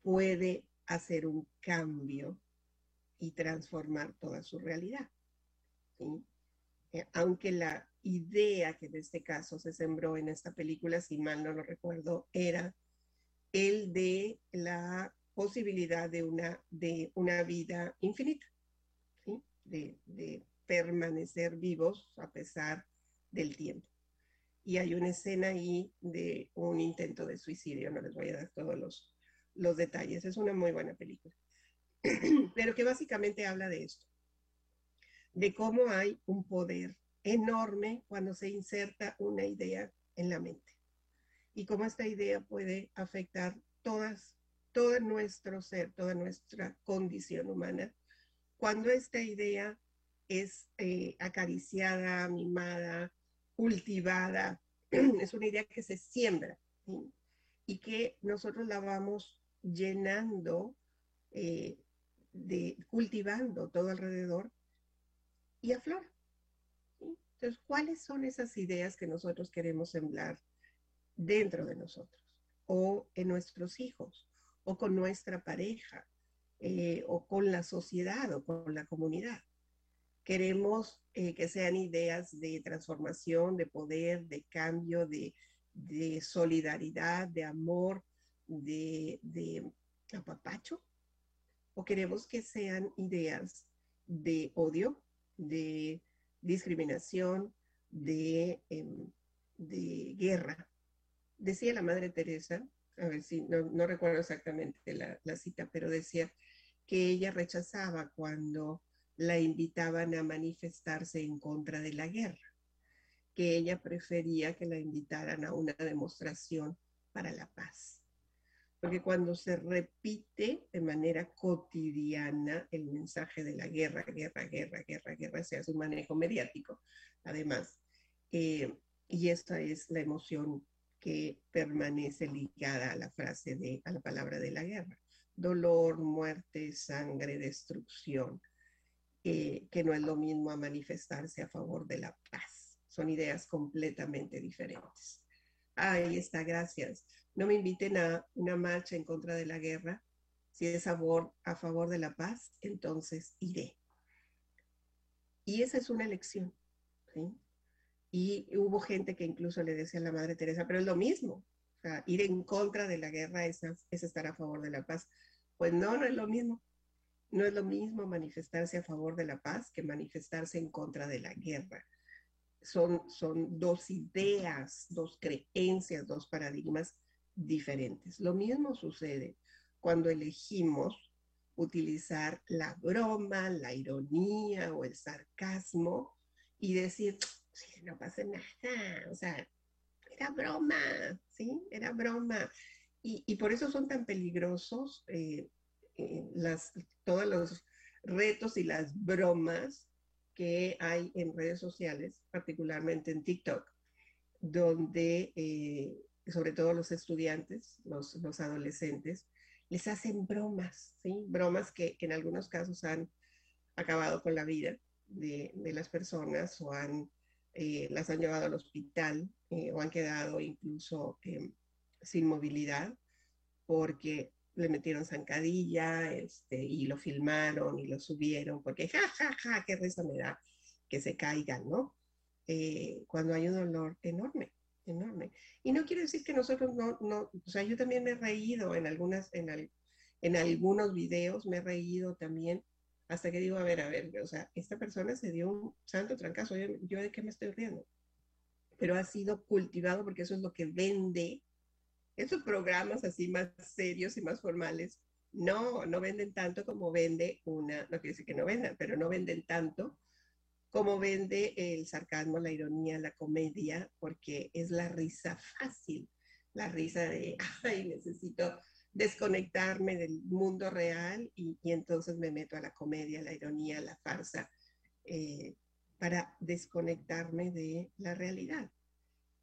puede hacer un cambio y transformar toda su realidad. Eh, aunque la idea que en este caso se sembró en esta película, si mal no lo recuerdo, era el de la posibilidad de una, de una vida infinita, de, de permanecer vivos a pesar del tiempo. Y hay una escena ahí de un intento de suicidio, no les voy a dar todos los, los detalles, es una muy buena película, [CLEARS THROAT] pero que básicamente habla de esto, de cómo hay un poder enorme cuando se inserta una idea en la mente y cómo esta idea puede afectar todas, todo nuestro ser, toda nuestra condición humana, cuando esta idea es eh, acariciada, mimada, cultivada, [CLEARS THROAT] es una idea que se siembra y que nosotros la vamos llenando, eh, de, cultivando todo alrededor y aflora. Entonces, ¿cuáles son esas ideas que nosotros queremos sembrar dentro de nosotros o en nuestros hijos o con nuestra pareja eh, o con la sociedad o con la comunidad. Queremos eh, que sean ideas de transformación, de poder, de cambio, de, solidaridad, de amor, de, de apapacho, o queremos que sean ideas de odio, de discriminación, de, em, de guerra. Decía la Madre Teresa, a ver si no, recuerdo exactamente la, cita, pero decía que ella rechazaba cuando la invitaban a manifestarse en contra de la guerra, que ella prefería que la invitaran a una demostración para la paz. Porque cuando se repite de manera cotidiana el mensaje de la guerra, guerra, guerra, guerra, guerra, se hace un manejo mediático, además. Eh, y esta es la emoción que permanece ligada a la frase de, a la palabra de la guerra. Dolor, muerte, sangre, destrucción, eh, que no es lo mismo a manifestarse a favor de la paz. Son ideas completamente diferentes. Ahí está, gracias. No me inviten a una marcha en contra de la guerra. Si es a favor, a favor de la paz, entonces iré. Y esa es una elección. Y hubo gente que incluso le decía a la Madre Teresa, pero es lo mismo. ir en contra de la guerra es, es estar a favor de la paz. Pues no, no es lo mismo. No es lo mismo manifestarse a favor de la paz que manifestarse en contra de la guerra. Son, son dos ideas, dos creencias, dos paradigmas diferentes. Lo mismo sucede cuando elegimos utilizar la broma, la ironía o el sarcasmo y decir, no pasa nada, o sea, era broma, ¿sí? Era broma. Y, por eso son tan peligrosos eh, eh, las, todos los retos y las bromas que hay en redes sociales, particularmente en TikTok, donde eh, sobre todo los estudiantes, los, los, adolescentes, les hacen bromas, ¿sí? Bromas que en algunos casos han acabado con la vida de, de las personas o han, eh, las han llevado al hospital o han quedado incluso sin movilidad porque le metieron zancadilla este, y lo filmaron y lo subieron, porque ja, ja, ja, qué risa me da que se caigan, ¿no? Eh, cuando hay un dolor enorme, enorme. Y no quiere decir que nosotros no, no, o sea, yo también me he reído en algunas, en, en algunos videos, me he reído también, hasta que digo, a ver, a ver, o sea, esta persona se dio un santo trancazo, yo, yo de qué me estoy riendo. Pero ha sido cultivado porque eso es lo que vende esos programas así más serios y más formales, no, no venden tanto como vende una, no quiere decir que no vendan, pero no venden tanto como vende el sarcasmo, la ironía, la comedia, porque es la risa fácil, la risa de, ay, necesito desconectarme del mundo real y, entonces me meto a la comedia, la ironía, la farsa, eh, para desconectarme de la realidad.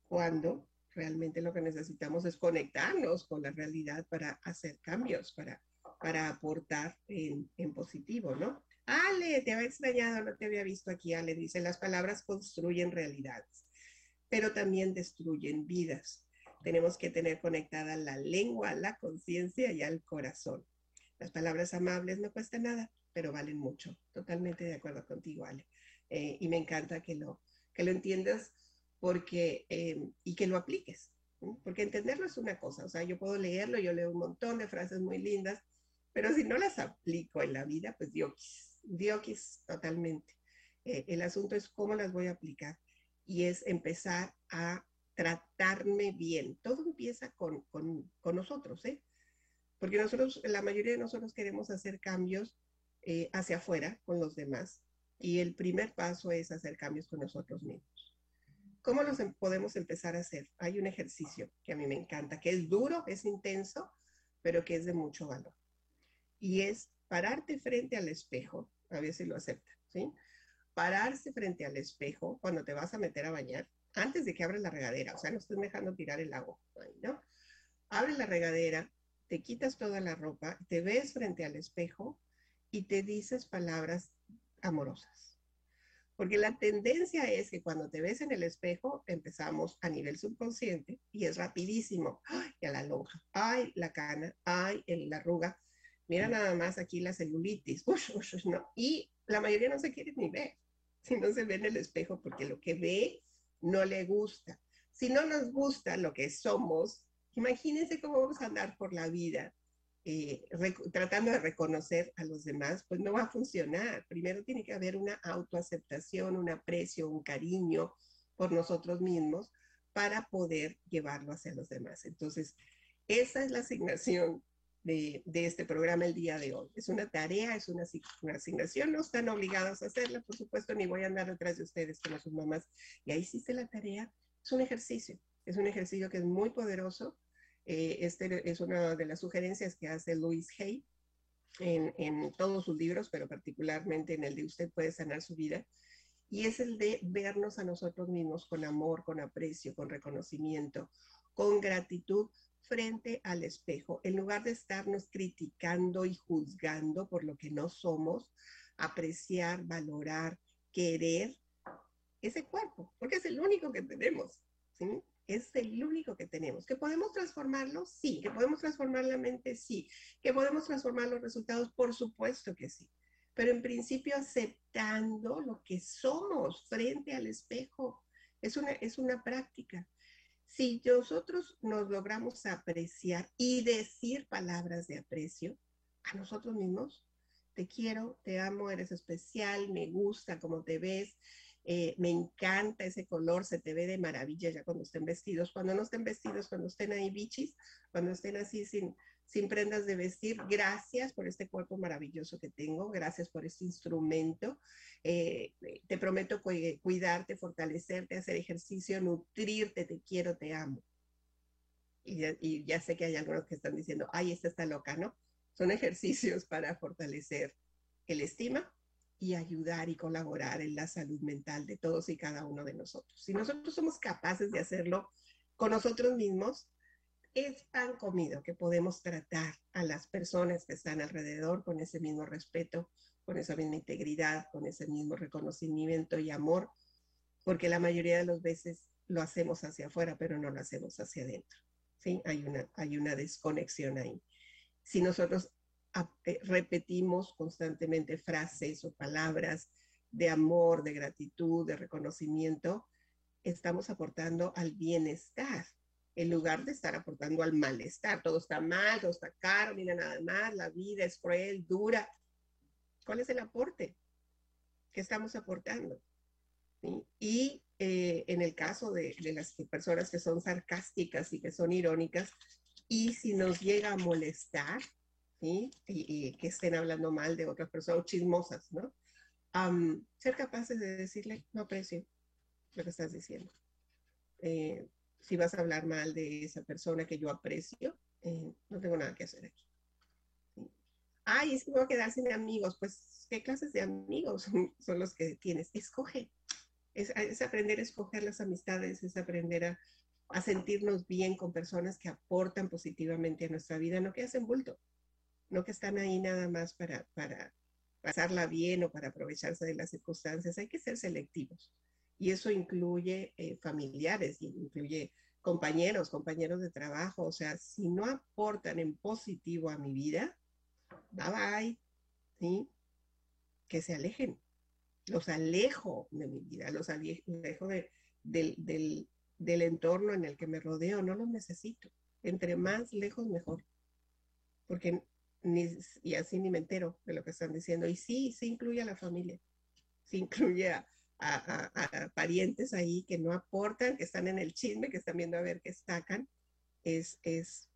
Cuando realmente lo que necesitamos es conectarnos con la realidad para hacer cambios, para, para aportar en, en positivo, ¿no? Ale, te había extrañado, no te había visto aquí. Ale dice, las palabras construyen realidades, pero también destruyen vidas. Tenemos que tener conectada la lengua, la conciencia y al corazón. Las palabras amables no cuestan nada, pero valen mucho. Totalmente de acuerdo contigo, Ale. Eh, y me encanta que lo, que lo entiendas porque, em, y que lo apliques, porque entenderlo es una cosa, o sea, yo puedo leerlo, yo leo un montón de frases muy lindas, pero si no las aplico en la vida, pues diokis, diokis totalmente. Eh, el asunto es cómo las voy a aplicar y es empezar a tratarme bien. Todo empieza con, con, nosotros, ¿eh? Porque nosotros, la mayoría de nosotros queremos hacer cambios eh, hacia afuera con los demás y el primer paso es hacer cambios con nosotros mismos. ¿Cómo los em, podemos empezar a hacer? Hay un ejercicio que a mí me encanta, que es duro, es intenso, pero que es de mucho valor. Y es pararte frente al espejo, a ver si lo acepta, ¿sí? Pararse frente al espejo cuando te vas a meter a bañar, antes de que abres la regadera, o sea, no estés dejando tirar el agua, ¿no? Abres la regadera, te quitas toda la ropa, te ves frente al espejo y te dices palabras amorosas Porque la tendencia es que cuando te ves en el espejo, empezamos a nivel subconsciente y es rapidísimo. ¡Ay, a la lonja! ¡Ay, la cana! ¡Ay, la arruga! Mira nada más aquí la celulitis. no. Y la mayoría no se quiere ni ver si no se ve en el espejo porque lo que ve no le gusta. Si no nos gusta lo que somos, imagínense cómo vamos a andar por la vida eh, tratando de reconocer a los demás, pues no va a funcionar. Primero tiene que haber una autoaceptación, un aprecio, un cariño por nosotros mismos para poder llevarlo hacia los demás. Entonces, esa es la asignación de, este programa el día de hoy. Es una tarea, es una, asignación, no están obligados a hacerla, por supuesto, ni voy a andar detrás de ustedes como sus mamás. Y ahí hiciste la tarea, es un ejercicio, es un ejercicio que es muy poderoso eh, este es una de las sugerencias que hace Louis Hay en, todos sus libros, pero particularmente en el de Usted puede sanar su vida. Y es el de vernos a nosotros mismos con amor, con aprecio, con reconocimiento, con gratitud frente al espejo. En lugar de estarnos criticando y juzgando por lo que no somos, apreciar, valorar, querer ese cuerpo, porque es el único que tenemos. ¿sí? es el único que tenemos. ¿Que podemos transformarlo? Sí. ¿Que podemos transformar la mente? Sí. ¿Que podemos transformar los resultados? Por supuesto que sí. Pero en principio aceptando lo que somos frente al espejo. Es una, es una práctica. Si nosotros nos logramos apreciar y decir palabras de aprecio a nosotros mismos, te quiero, te amo, eres especial, me gusta cómo te ves, eh, me encanta ese color, se te ve de maravilla ya cuando estén vestidos. Cuando no estén vestidos, cuando estén ahí bichis, cuando estén así sin, sin prendas de vestir, gracias por este cuerpo maravilloso que tengo, gracias por este instrumento. Eh, te prometo cuidarte, fortalecerte, hacer ejercicio, nutrirte, te quiero, te amo. Y ya, y ya sé que hay algunos que están diciendo, ay, esta está loca, ¿no? Son ejercicios [LAUGHS] para fortalecer el estima, y ayudar y colaborar en la salud mental de todos y cada uno de nosotros. Si nosotros somos capaces de hacerlo con nosotros mismos, es pan comido que podemos tratar a las personas que están alrededor con ese mismo respeto, con esa misma integridad, con ese mismo reconocimiento y amor, porque la mayoría de las veces lo hacemos hacia afuera, pero no lo hacemos hacia adentro. ¿sí? Hay, una, hay una desconexión ahí. Si nosotros eh, repetimos constantemente frases o palabras de amor, de gratitud, de reconocimiento, estamos aportando al bienestar en lugar de estar aportando al malestar. Todo está mal, todo está caro, mira nada más, la vida es cruel, dura. ¿Cuál es el aporte que estamos aportando? Y eh, en el caso de, de, las personas que son sarcásticas y que son irónicas, y si nos llega a molestar, y, que estén hablando mal de otras personas, chismosas, ¿no? ser capaces de decirle, no aprecio lo que estás diciendo. Eh, si vas a hablar mal de esa persona que yo aprecio, eh, no tengo nada que hacer aquí. Ay, es que voy a quedar sin amigos. Pues, ¿qué clases de amigos [LAUGHS] son, los que tienes? Escoge. Es, es, aprender a escoger las amistades, es aprender a, a sentirnos bien con personas que aportan positivamente a nuestra vida, no que hacen bulto no que están ahí nada más para, para pasarla bien o para aprovecharse de las circunstancias, hay que ser selectivos. Y eso incluye eh, familiares, incluye compañeros, compañeros de trabajo. O sea, si no aportan en positivo a mi vida, bye bye, ¿sí? Que se alejen. Los alejo de mi vida, los alejo de, del, del, del entorno en el que me rodeo, no los necesito. Entre más lejos, mejor. Porque y así ni me entero de lo que están diciendo. Y sí, se incluye a la familia, se incluye a, parientes ahí que no aportan, que están en el chisme, que están viendo a ver qué sacan. Es, es,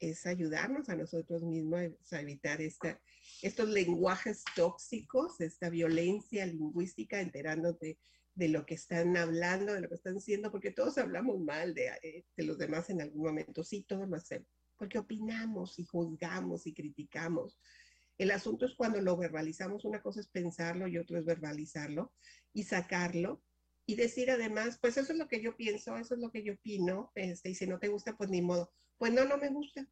es ayudarnos a nosotros mismos a, evitar esta, estos lenguajes tóxicos, esta violencia lingüística, enterándote de lo que están hablando, de lo que están diciendo, porque todos hablamos mal de, eh, de los demás en algún momento. Sí, todos lo hacemos porque opinamos y juzgamos y criticamos. El asunto es cuando lo verbalizamos, una cosa es pensarlo y otra es verbalizarlo y sacarlo y decir además, pues eso es lo que yo pienso, eso es lo que yo opino, este, y si no te gusta, pues ni modo. Pues no, no me gusta.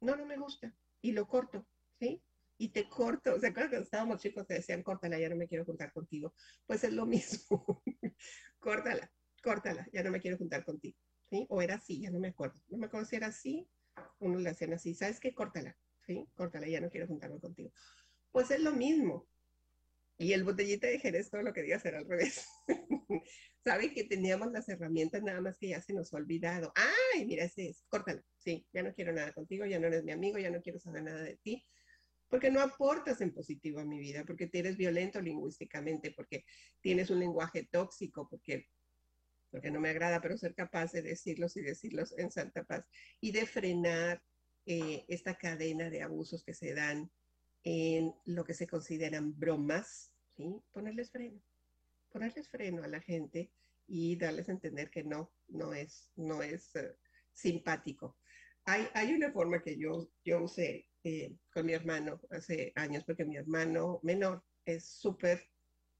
No, no me gusta. Y lo corto, ¿sí? y te corto. ¿Se acuerdan cuando estábamos chicos te decían, córtala, ya no me quiero juntar contigo? Pues es lo mismo. [LAUGHS] córtala, córtala, ya no me quiero juntar contigo. ¿Sí? O era así, ya no me acuerdo. No me acuerdo si era así, uno le hacían así, ¿sabes qué? Córtala, ¿sí? Córtala, ya no quiero juntarme contigo. Pues es lo mismo. Y el botellita de Jerez todo lo que digas era al revés. [LAUGHS] Saben que teníamos las herramientas, nada más que ya se nos ha olvidado. Ay, mira, ese es, córtala. Sí, ya no quiero nada contigo, ya no eres mi amigo, ya no quiero saber nada de ti porque no aportas en positivo a mi vida, porque eres violento lingüísticamente, porque tienes un lenguaje tóxico, porque, porque no me agrada, pero ser capaz de decirlos y decirlos en santa paz y de frenar eh, esta cadena de abusos que se dan en lo que se consideran bromas, ¿sí? ponerles freno, ponerles freno a la gente y darles a entender que no, no es, no es eh, simpático. Hay, hay, una forma que yo, yo usé eh, con mi hermano hace años, porque mi hermano menor es súper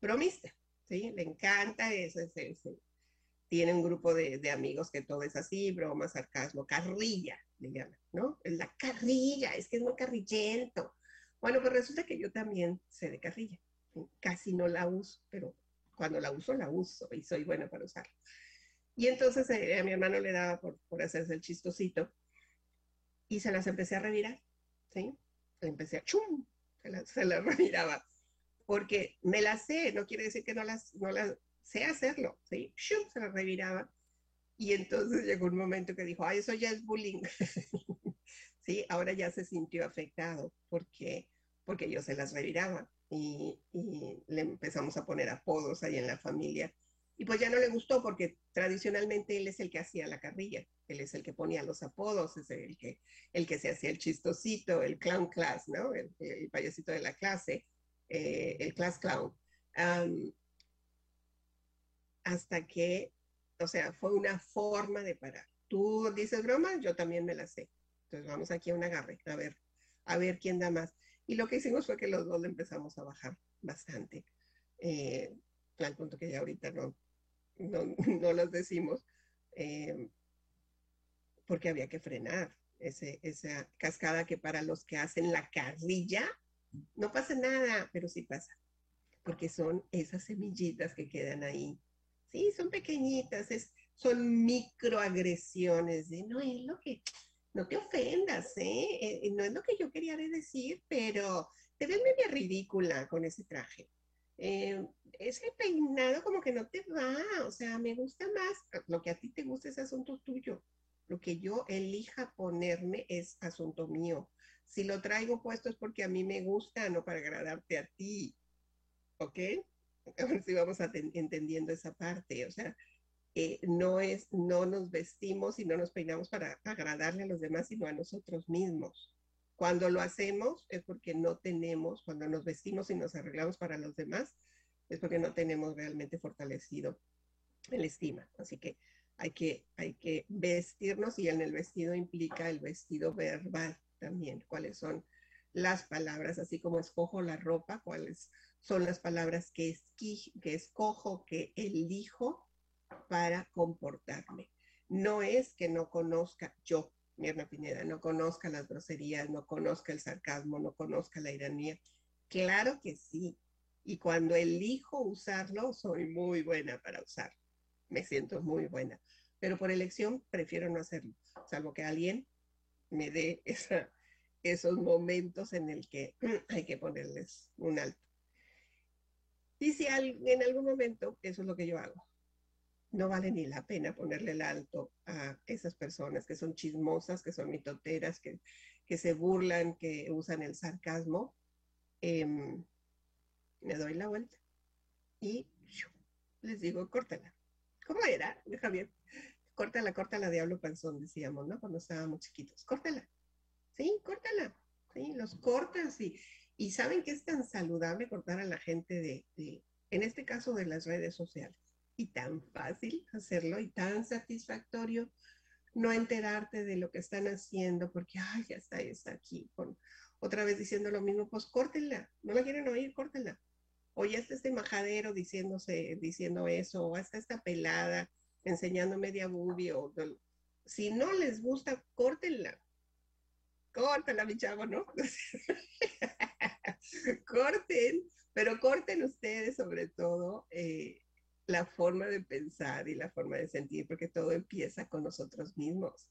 bromista, ¿sí? Le encanta ese, ese, tiene un grupo de, de, amigos que todo es así, broma, sarcasmo, carrilla, le llaman, ¿no? La carrilla, es que es muy carrillento. Bueno, pues resulta que yo también sé de carrilla. Casi no la uso, pero cuando la uso, la uso y soy buena para usarla. Y entonces eh, a mi hermano le daba por, por hacerse el chistosito y se las empecé a revirar. ¿sí? Empecé a chum, se la, [LAUGHS] reviraba, porque me la sé, no quiere decir que no las, no las sé hacerlo, ¿sí? Chum, se la reviraba. Y entonces llegó un momento que dijo, ay, eso ya es bullying. [LAUGHS] sí, ahora ya se sintió afectado porque, porque yo se las reviraba y, le empezamos a poner apodos ahí en la familia y pues ya no le gustó porque tradicionalmente él es el que hacía la carrilla, él es el que ponía los apodos, es el que, el que se hacía el chistosito, el clown class, ¿no? El, payasito de la clase, eh, el class clown. Hasta que, o sea, fue una forma de parar. Tú dices broma, yo también me la sé. Entonces vamos aquí a un agarre, a ver, a ver quién da más. Y lo que hicimos fue que los dos empezamos a bajar bastante. Eh, al punto que ya ahorita no, no, [LAUGHS] no los decimos, eh, porque había que frenar ese, esa cascada que para los que hacen la carrilla no pasa nada, pero sí pasa, porque son esas semillitas que quedan ahí. Sí, son pequeñitas, es, son microagresiones no es lo que, no te ofendas, ¿eh? Eh, no es lo que yo quería decir, pero te ves media ridícula con ese traje. Eh, ese peinado como que no te va, o sea, me gusta más, lo que a ti te gusta es asunto tuyo, lo que yo elija ponerme es asunto mío. Si lo traigo puesto es porque a mí me gusta, no para agradarte a ti, ¿ok? [LAUGHS] A ver si vamos entendiendo esa parte, o sea, eh, no es, no nos vestimos y no nos peinamos para agradarle a los demás, sino a nosotros mismos. Cuando lo hacemos es porque no tenemos, cuando nos vestimos y nos arreglamos para los demás, es porque no tenemos realmente fortalecido el estima. Así que hay que, hay que vestirnos y en el vestido implica el vestido verbal también, cuáles son las palabras, así como escojo la ropa, cuáles son las palabras que, que escojo, que elijo para comportarme. No es que no conozca yo, Mirna Pineda, no conozca las groserías, no conozca el sarcasmo, no conozca la ironía. Claro que sí, y cuando elijo usarlo, soy muy buena para usarlo. Me siento muy buena. Pero por elección prefiero no hacerlo, salvo que alguien me dé esos momentos en el que hay que ponerles un alto. Y si en algún momento, eso es lo que yo hago, no vale ni la pena ponerle el alto a esas personas que son chismosas, que son mitoteras, que, que se burlan, que usan el sarcasmo. Em, me doy la vuelta y les digo, córtala. ¿Cómo era, Javier? Córtala, córtala, diablo panzón, decíamos, ¿no? Cuando estábamos chiquitos. Córtala. Sí, córtala. Sí, los cortas y, y saben que es tan saludable cortar a la gente de, en este caso, de las redes sociales. Y tan fácil hacerlo y tan satisfactorio no enterarte de lo que están haciendo porque, ay, ya está, ya está aquí, otra vez diciendo lo mismo, pues córtenla, no la quieren oír, córtenla o ya está este majadero diciéndose, diciendo eso, o hasta esta pelada enseñando media boobie, o si no les gusta, córtenla. Córtenla, mi chavo, ¿no? [LAUGHS] [LAUGHS] corten, pero corten ustedes sobre todo eh, la forma de pensar y la forma de sentir, porque todo empieza con nosotros mismos.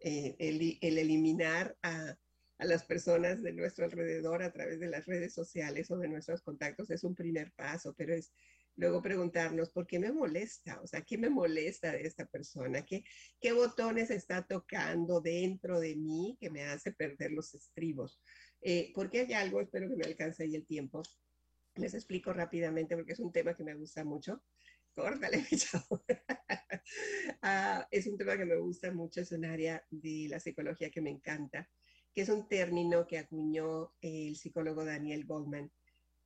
Eh, el, el, eliminar a, a, las personas de nuestro alrededor a través de las redes sociales o de nuestros contactos es un primer paso, pero es luego preguntarnos, ¿por qué me molesta? O sea, ¿qué me molesta de esta persona? ¿Qué, qué botones está tocando dentro de mí que me hace perder los estribos? Eh, porque hay algo, espero que me alcance ahí el tiempo. Les explico rápidamente porque es un tema que me gusta mucho. Córtale, [LAUGHS] chavo. [LAUGHS] Ah, es un tema que me gusta mucho, es un área de la psicología que me encanta, que es un término que acuñó el psicólogo Daniel Goldman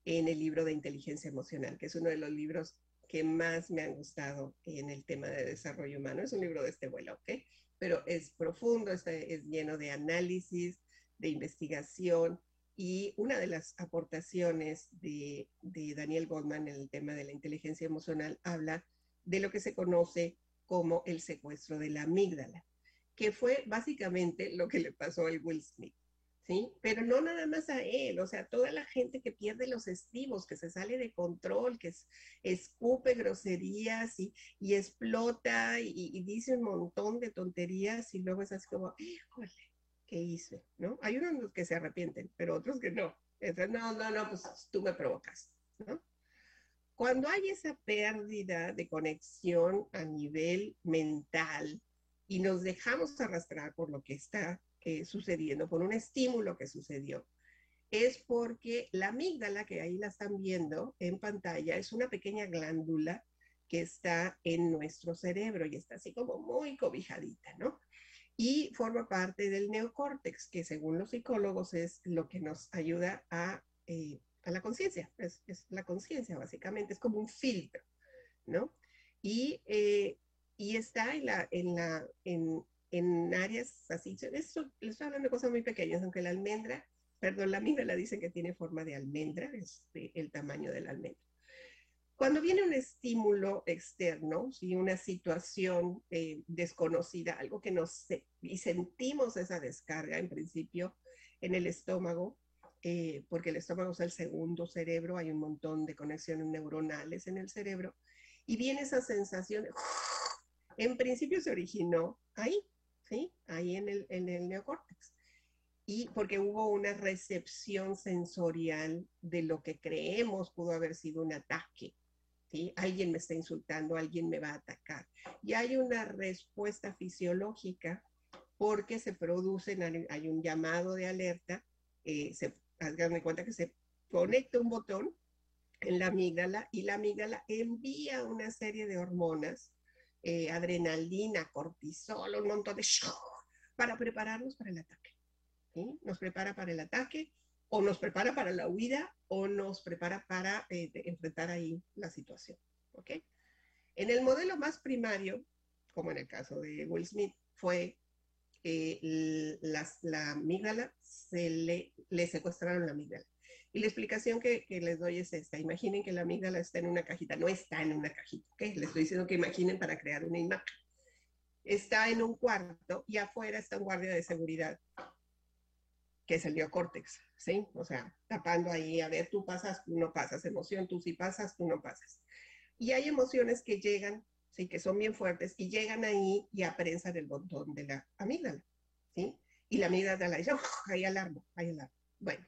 en el libro de inteligencia emocional, que es uno de los libros que más me han gustado en el tema de desarrollo humano. Es un libro de este vuelo, ¿ok? Pero es profundo, es, es lleno de análisis, de investigación y una de las aportaciones de, de Daniel Goldman en el tema de la inteligencia emocional habla de lo que se conoce como el secuestro de la amígdala, que fue básicamente lo que le pasó al Will Smith. ¿sí? Pero no nada más a él, o sea, toda la gente que pierde los estribos, que se sale de control, que escupe groserías y, y explota y, dice un montón de tonterías y luego es así como, híjole, ¿qué hice? ¿No? Hay unos que se arrepienten, pero otros que no. Entonces, no, no, no, pues tú me provocas, ¿no? Cuando hay esa pérdida de conexión a nivel mental y nos dejamos arrastrar por lo que está eh, sucediendo, por un estímulo que sucedió, es porque la amígdala, que ahí la están viendo en pantalla, es una pequeña glándula que está en nuestro cerebro y está así como muy cobijadita, ¿no? Y forma parte del neocórtex, que según los psicólogos es lo que nos ayuda a, eh, a la conciencia, es, la conciencia básicamente, es como un filtro, ¿no? Y, eh, y está en la, en la, en, en áreas así. Les estoy hablando de cosas muy pequeñas, aunque la almendra, perdón, la la dice que tiene forma de almendra, es el tamaño de la almendra. Cuando viene un estímulo externo, si una situación eh, desconocida, algo que nos y sentimos esa descarga en principio en el estómago, eh, porque el estómago es el segundo cerebro, hay un montón de conexiones neuronales en el cerebro, y viene esa sensación, en principio se originó ahí, ¿sí? Ahí en el, en el neocórtex. Y porque hubo una recepción sensorial de lo que creemos pudo haber sido un ataque. ¿Sí? Alguien me está insultando, alguien me va a atacar. Y hay una respuesta fisiológica porque se produce, hay un llamado de alerta, eh, se, hagan cuenta que se conecta un botón en la amígdala y la amígdala envía una serie de hormonas eh, adrenalina, cortisol, un montón de para prepararnos para el ataque. Nos prepara para el ataque o nos prepara para la huida o nos prepara para eh, enfrentar ahí la situación. ¿ok? En el modelo más primario, como en el caso de Will Smith, fue eh, la amígdala, se le, le secuestraron la amígdala. Y la explicación que, les doy es esta. Imaginen que la amígdala está en una cajita. No está en una cajita, ¿ok? Les estoy diciendo que imaginen para crear una imagen. Está en un cuarto y afuera está un guardia de seguridad, que es el neocórtex, ¿sí? O sea, tapando ahí, a ver, tú pasas, tú no pasas. Emoción, tú sí pasas, tú no pasas. Y hay emociones que llegan, sí, que son bien fuertes y llegan ahí y aprensan el botón de la amígdala, ¿sí? Y la amígdala dice, [LAUGHS] hay alarma, hay alarma. Bueno,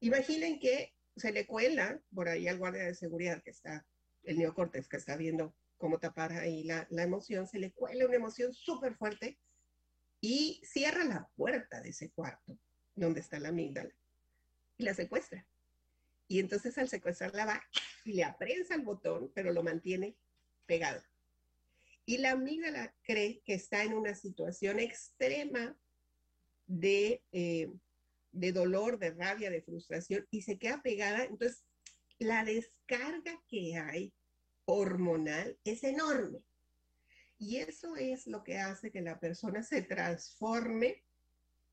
Imaginen que se le cuela por ahí al guardia de seguridad que está, el neocórtex que está viendo cómo tapar ahí la, la emoción, se le cuela una emoción súper fuerte y cierra la puerta de ese cuarto donde está la amígdala y la secuestra. Y entonces al secuestrarla va y le aprensa el botón, pero lo mantiene pegado. Y la amígdala cree que está en una situación extrema de eh, de dolor, de rabia, de frustración y se queda pegada. Entonces, la descarga que hay hormonal es enorme. Y eso es lo que hace que la persona se transforme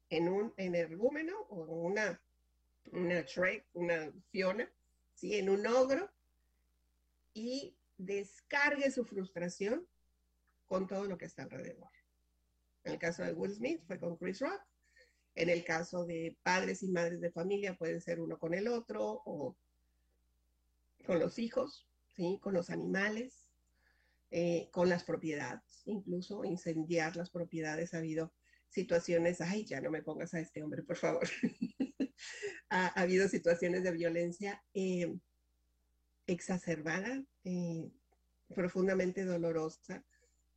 en un energúmeno o una, una Shrek, una Fiona, ¿sí? en un ogro y descargue su frustración con todo lo que está alrededor. En el caso de Will Smith fue con Chris Rock En el caso de padres y madres de familia, pueden ser uno con el otro o con los hijos, ¿sí? con los animales, eh, con las propiedades, incluso incendiar las propiedades. Ha habido situaciones, ay, ya no me pongas a este hombre, por favor. [LAUGHS] ha, habido situaciones de violencia eh, exacerbada, eh, profundamente dolorosa,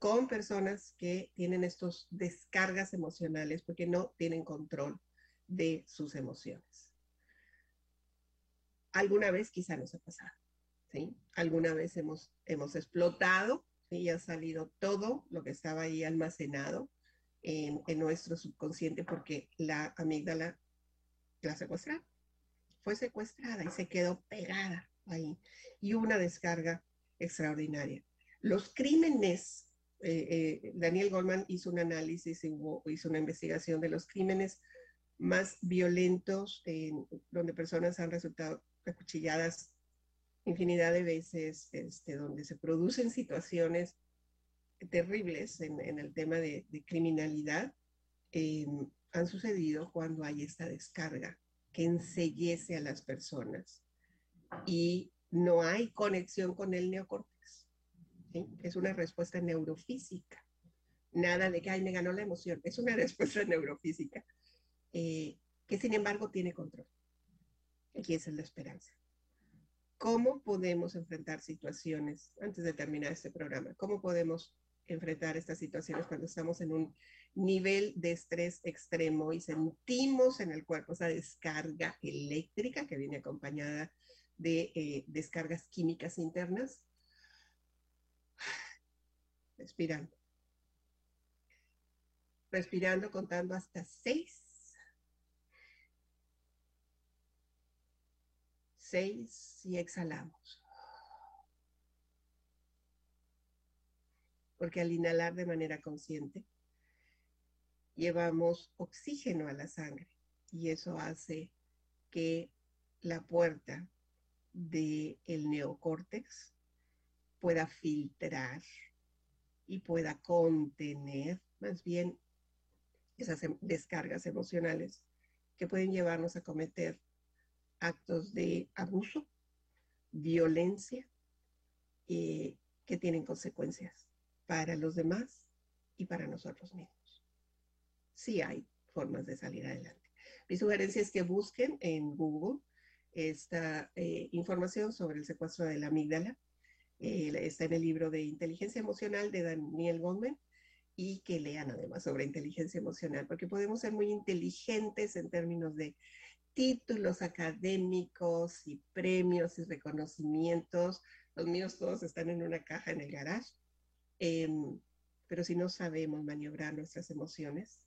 con personas que tienen estos descargas emocionales porque no tienen control de sus emociones. Alguna vez quizá nos ha pasado, ¿sí? Alguna vez hemos, hemos explotado y ha salido todo lo que estaba ahí almacenado en, en nuestro subconsciente porque la amígdala la secuestraron. Fue secuestrada y se quedó pegada ahí. Y una descarga extraordinaria. Los crímenes eh, eh, Daniel Goldman hizo un análisis, hizo una investigación de los crímenes más violentos, donde personas han resultado acuchilladas infinidad de veces, este, donde se producen situaciones terribles en, el tema de, criminalidad, em, han sucedido cuando hay esta descarga que ensellece a las personas y no hay conexión con el neocorte es una respuesta neurofísica. Nada de que, ay, me ganó la emoción. Es una [LAUGHS] respuesta neurofísica eh, que sin embargo tiene control. Aquí es la esperanza. ¿Cómo podemos enfrentar situaciones, antes de terminar este programa, cómo podemos enfrentar estas situaciones cuando estamos en un nivel de estrés extremo y sentimos en el cuerpo esa descarga eléctrica que viene acompañada de eh, descargas químicas internas? Respirando. Respirando, contando hasta seis. Seis y exhalamos. Porque al inhalar de manera consciente, llevamos oxígeno a la sangre y eso hace que la puerta del el neocórtex pueda filtrar y pueda contener más bien esas em, descargas emocionales que pueden llevarnos a cometer actos de abuso, violencia, eh, que tienen consecuencias para los demás y para nosotros mismos. Sí hay formas de salir adelante. Mi sugerencia es que busquen en Google esta eh, información sobre el secuestro de la amígdala eh, está en el libro de Inteligencia Emocional de Daniel Goldman y que lean además sobre inteligencia emocional, porque podemos ser muy inteligentes en términos de títulos académicos y premios y reconocimientos. Los míos todos están en una caja en el garage. Em, pero si no sabemos maniobrar nuestras emociones,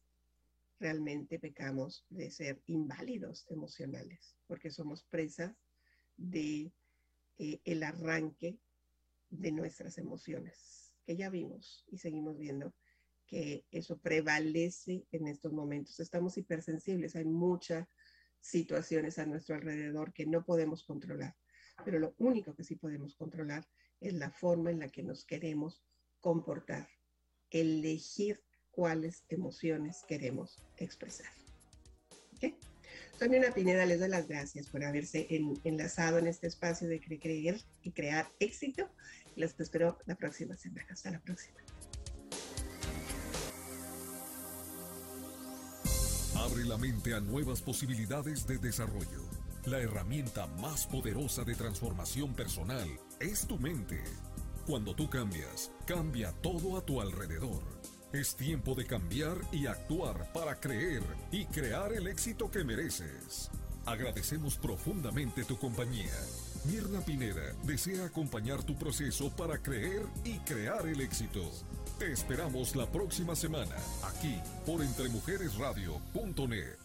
realmente pecamos de ser inválidos emocionales, porque somos presas de eh, el arranque de nuestras emociones, que ya vimos y seguimos viendo que eso prevalece en estos momentos. Estamos hipersensibles, hay muchas situaciones a nuestro alrededor que no podemos controlar, pero lo único que sí podemos controlar es la forma en la que nos queremos comportar, elegir cuáles emociones queremos expresar. ¿Okay? Sonia Pineda les doy las gracias por haberse enlazado en este espacio de creer y crear éxito les espero la próxima semana. Hasta la próxima. Abre la mente a nuevas posibilidades de desarrollo. La herramienta más poderosa de transformación personal es tu mente. Cuando tú cambias, cambia todo a tu alrededor. Es tiempo de cambiar y actuar para creer y crear el éxito que mereces. Agradecemos profundamente tu compañía. Mirna Pineda desea acompañar tu proceso para creer y crear el éxito. Te esperamos la próxima semana, aquí por entremujeresradio.net.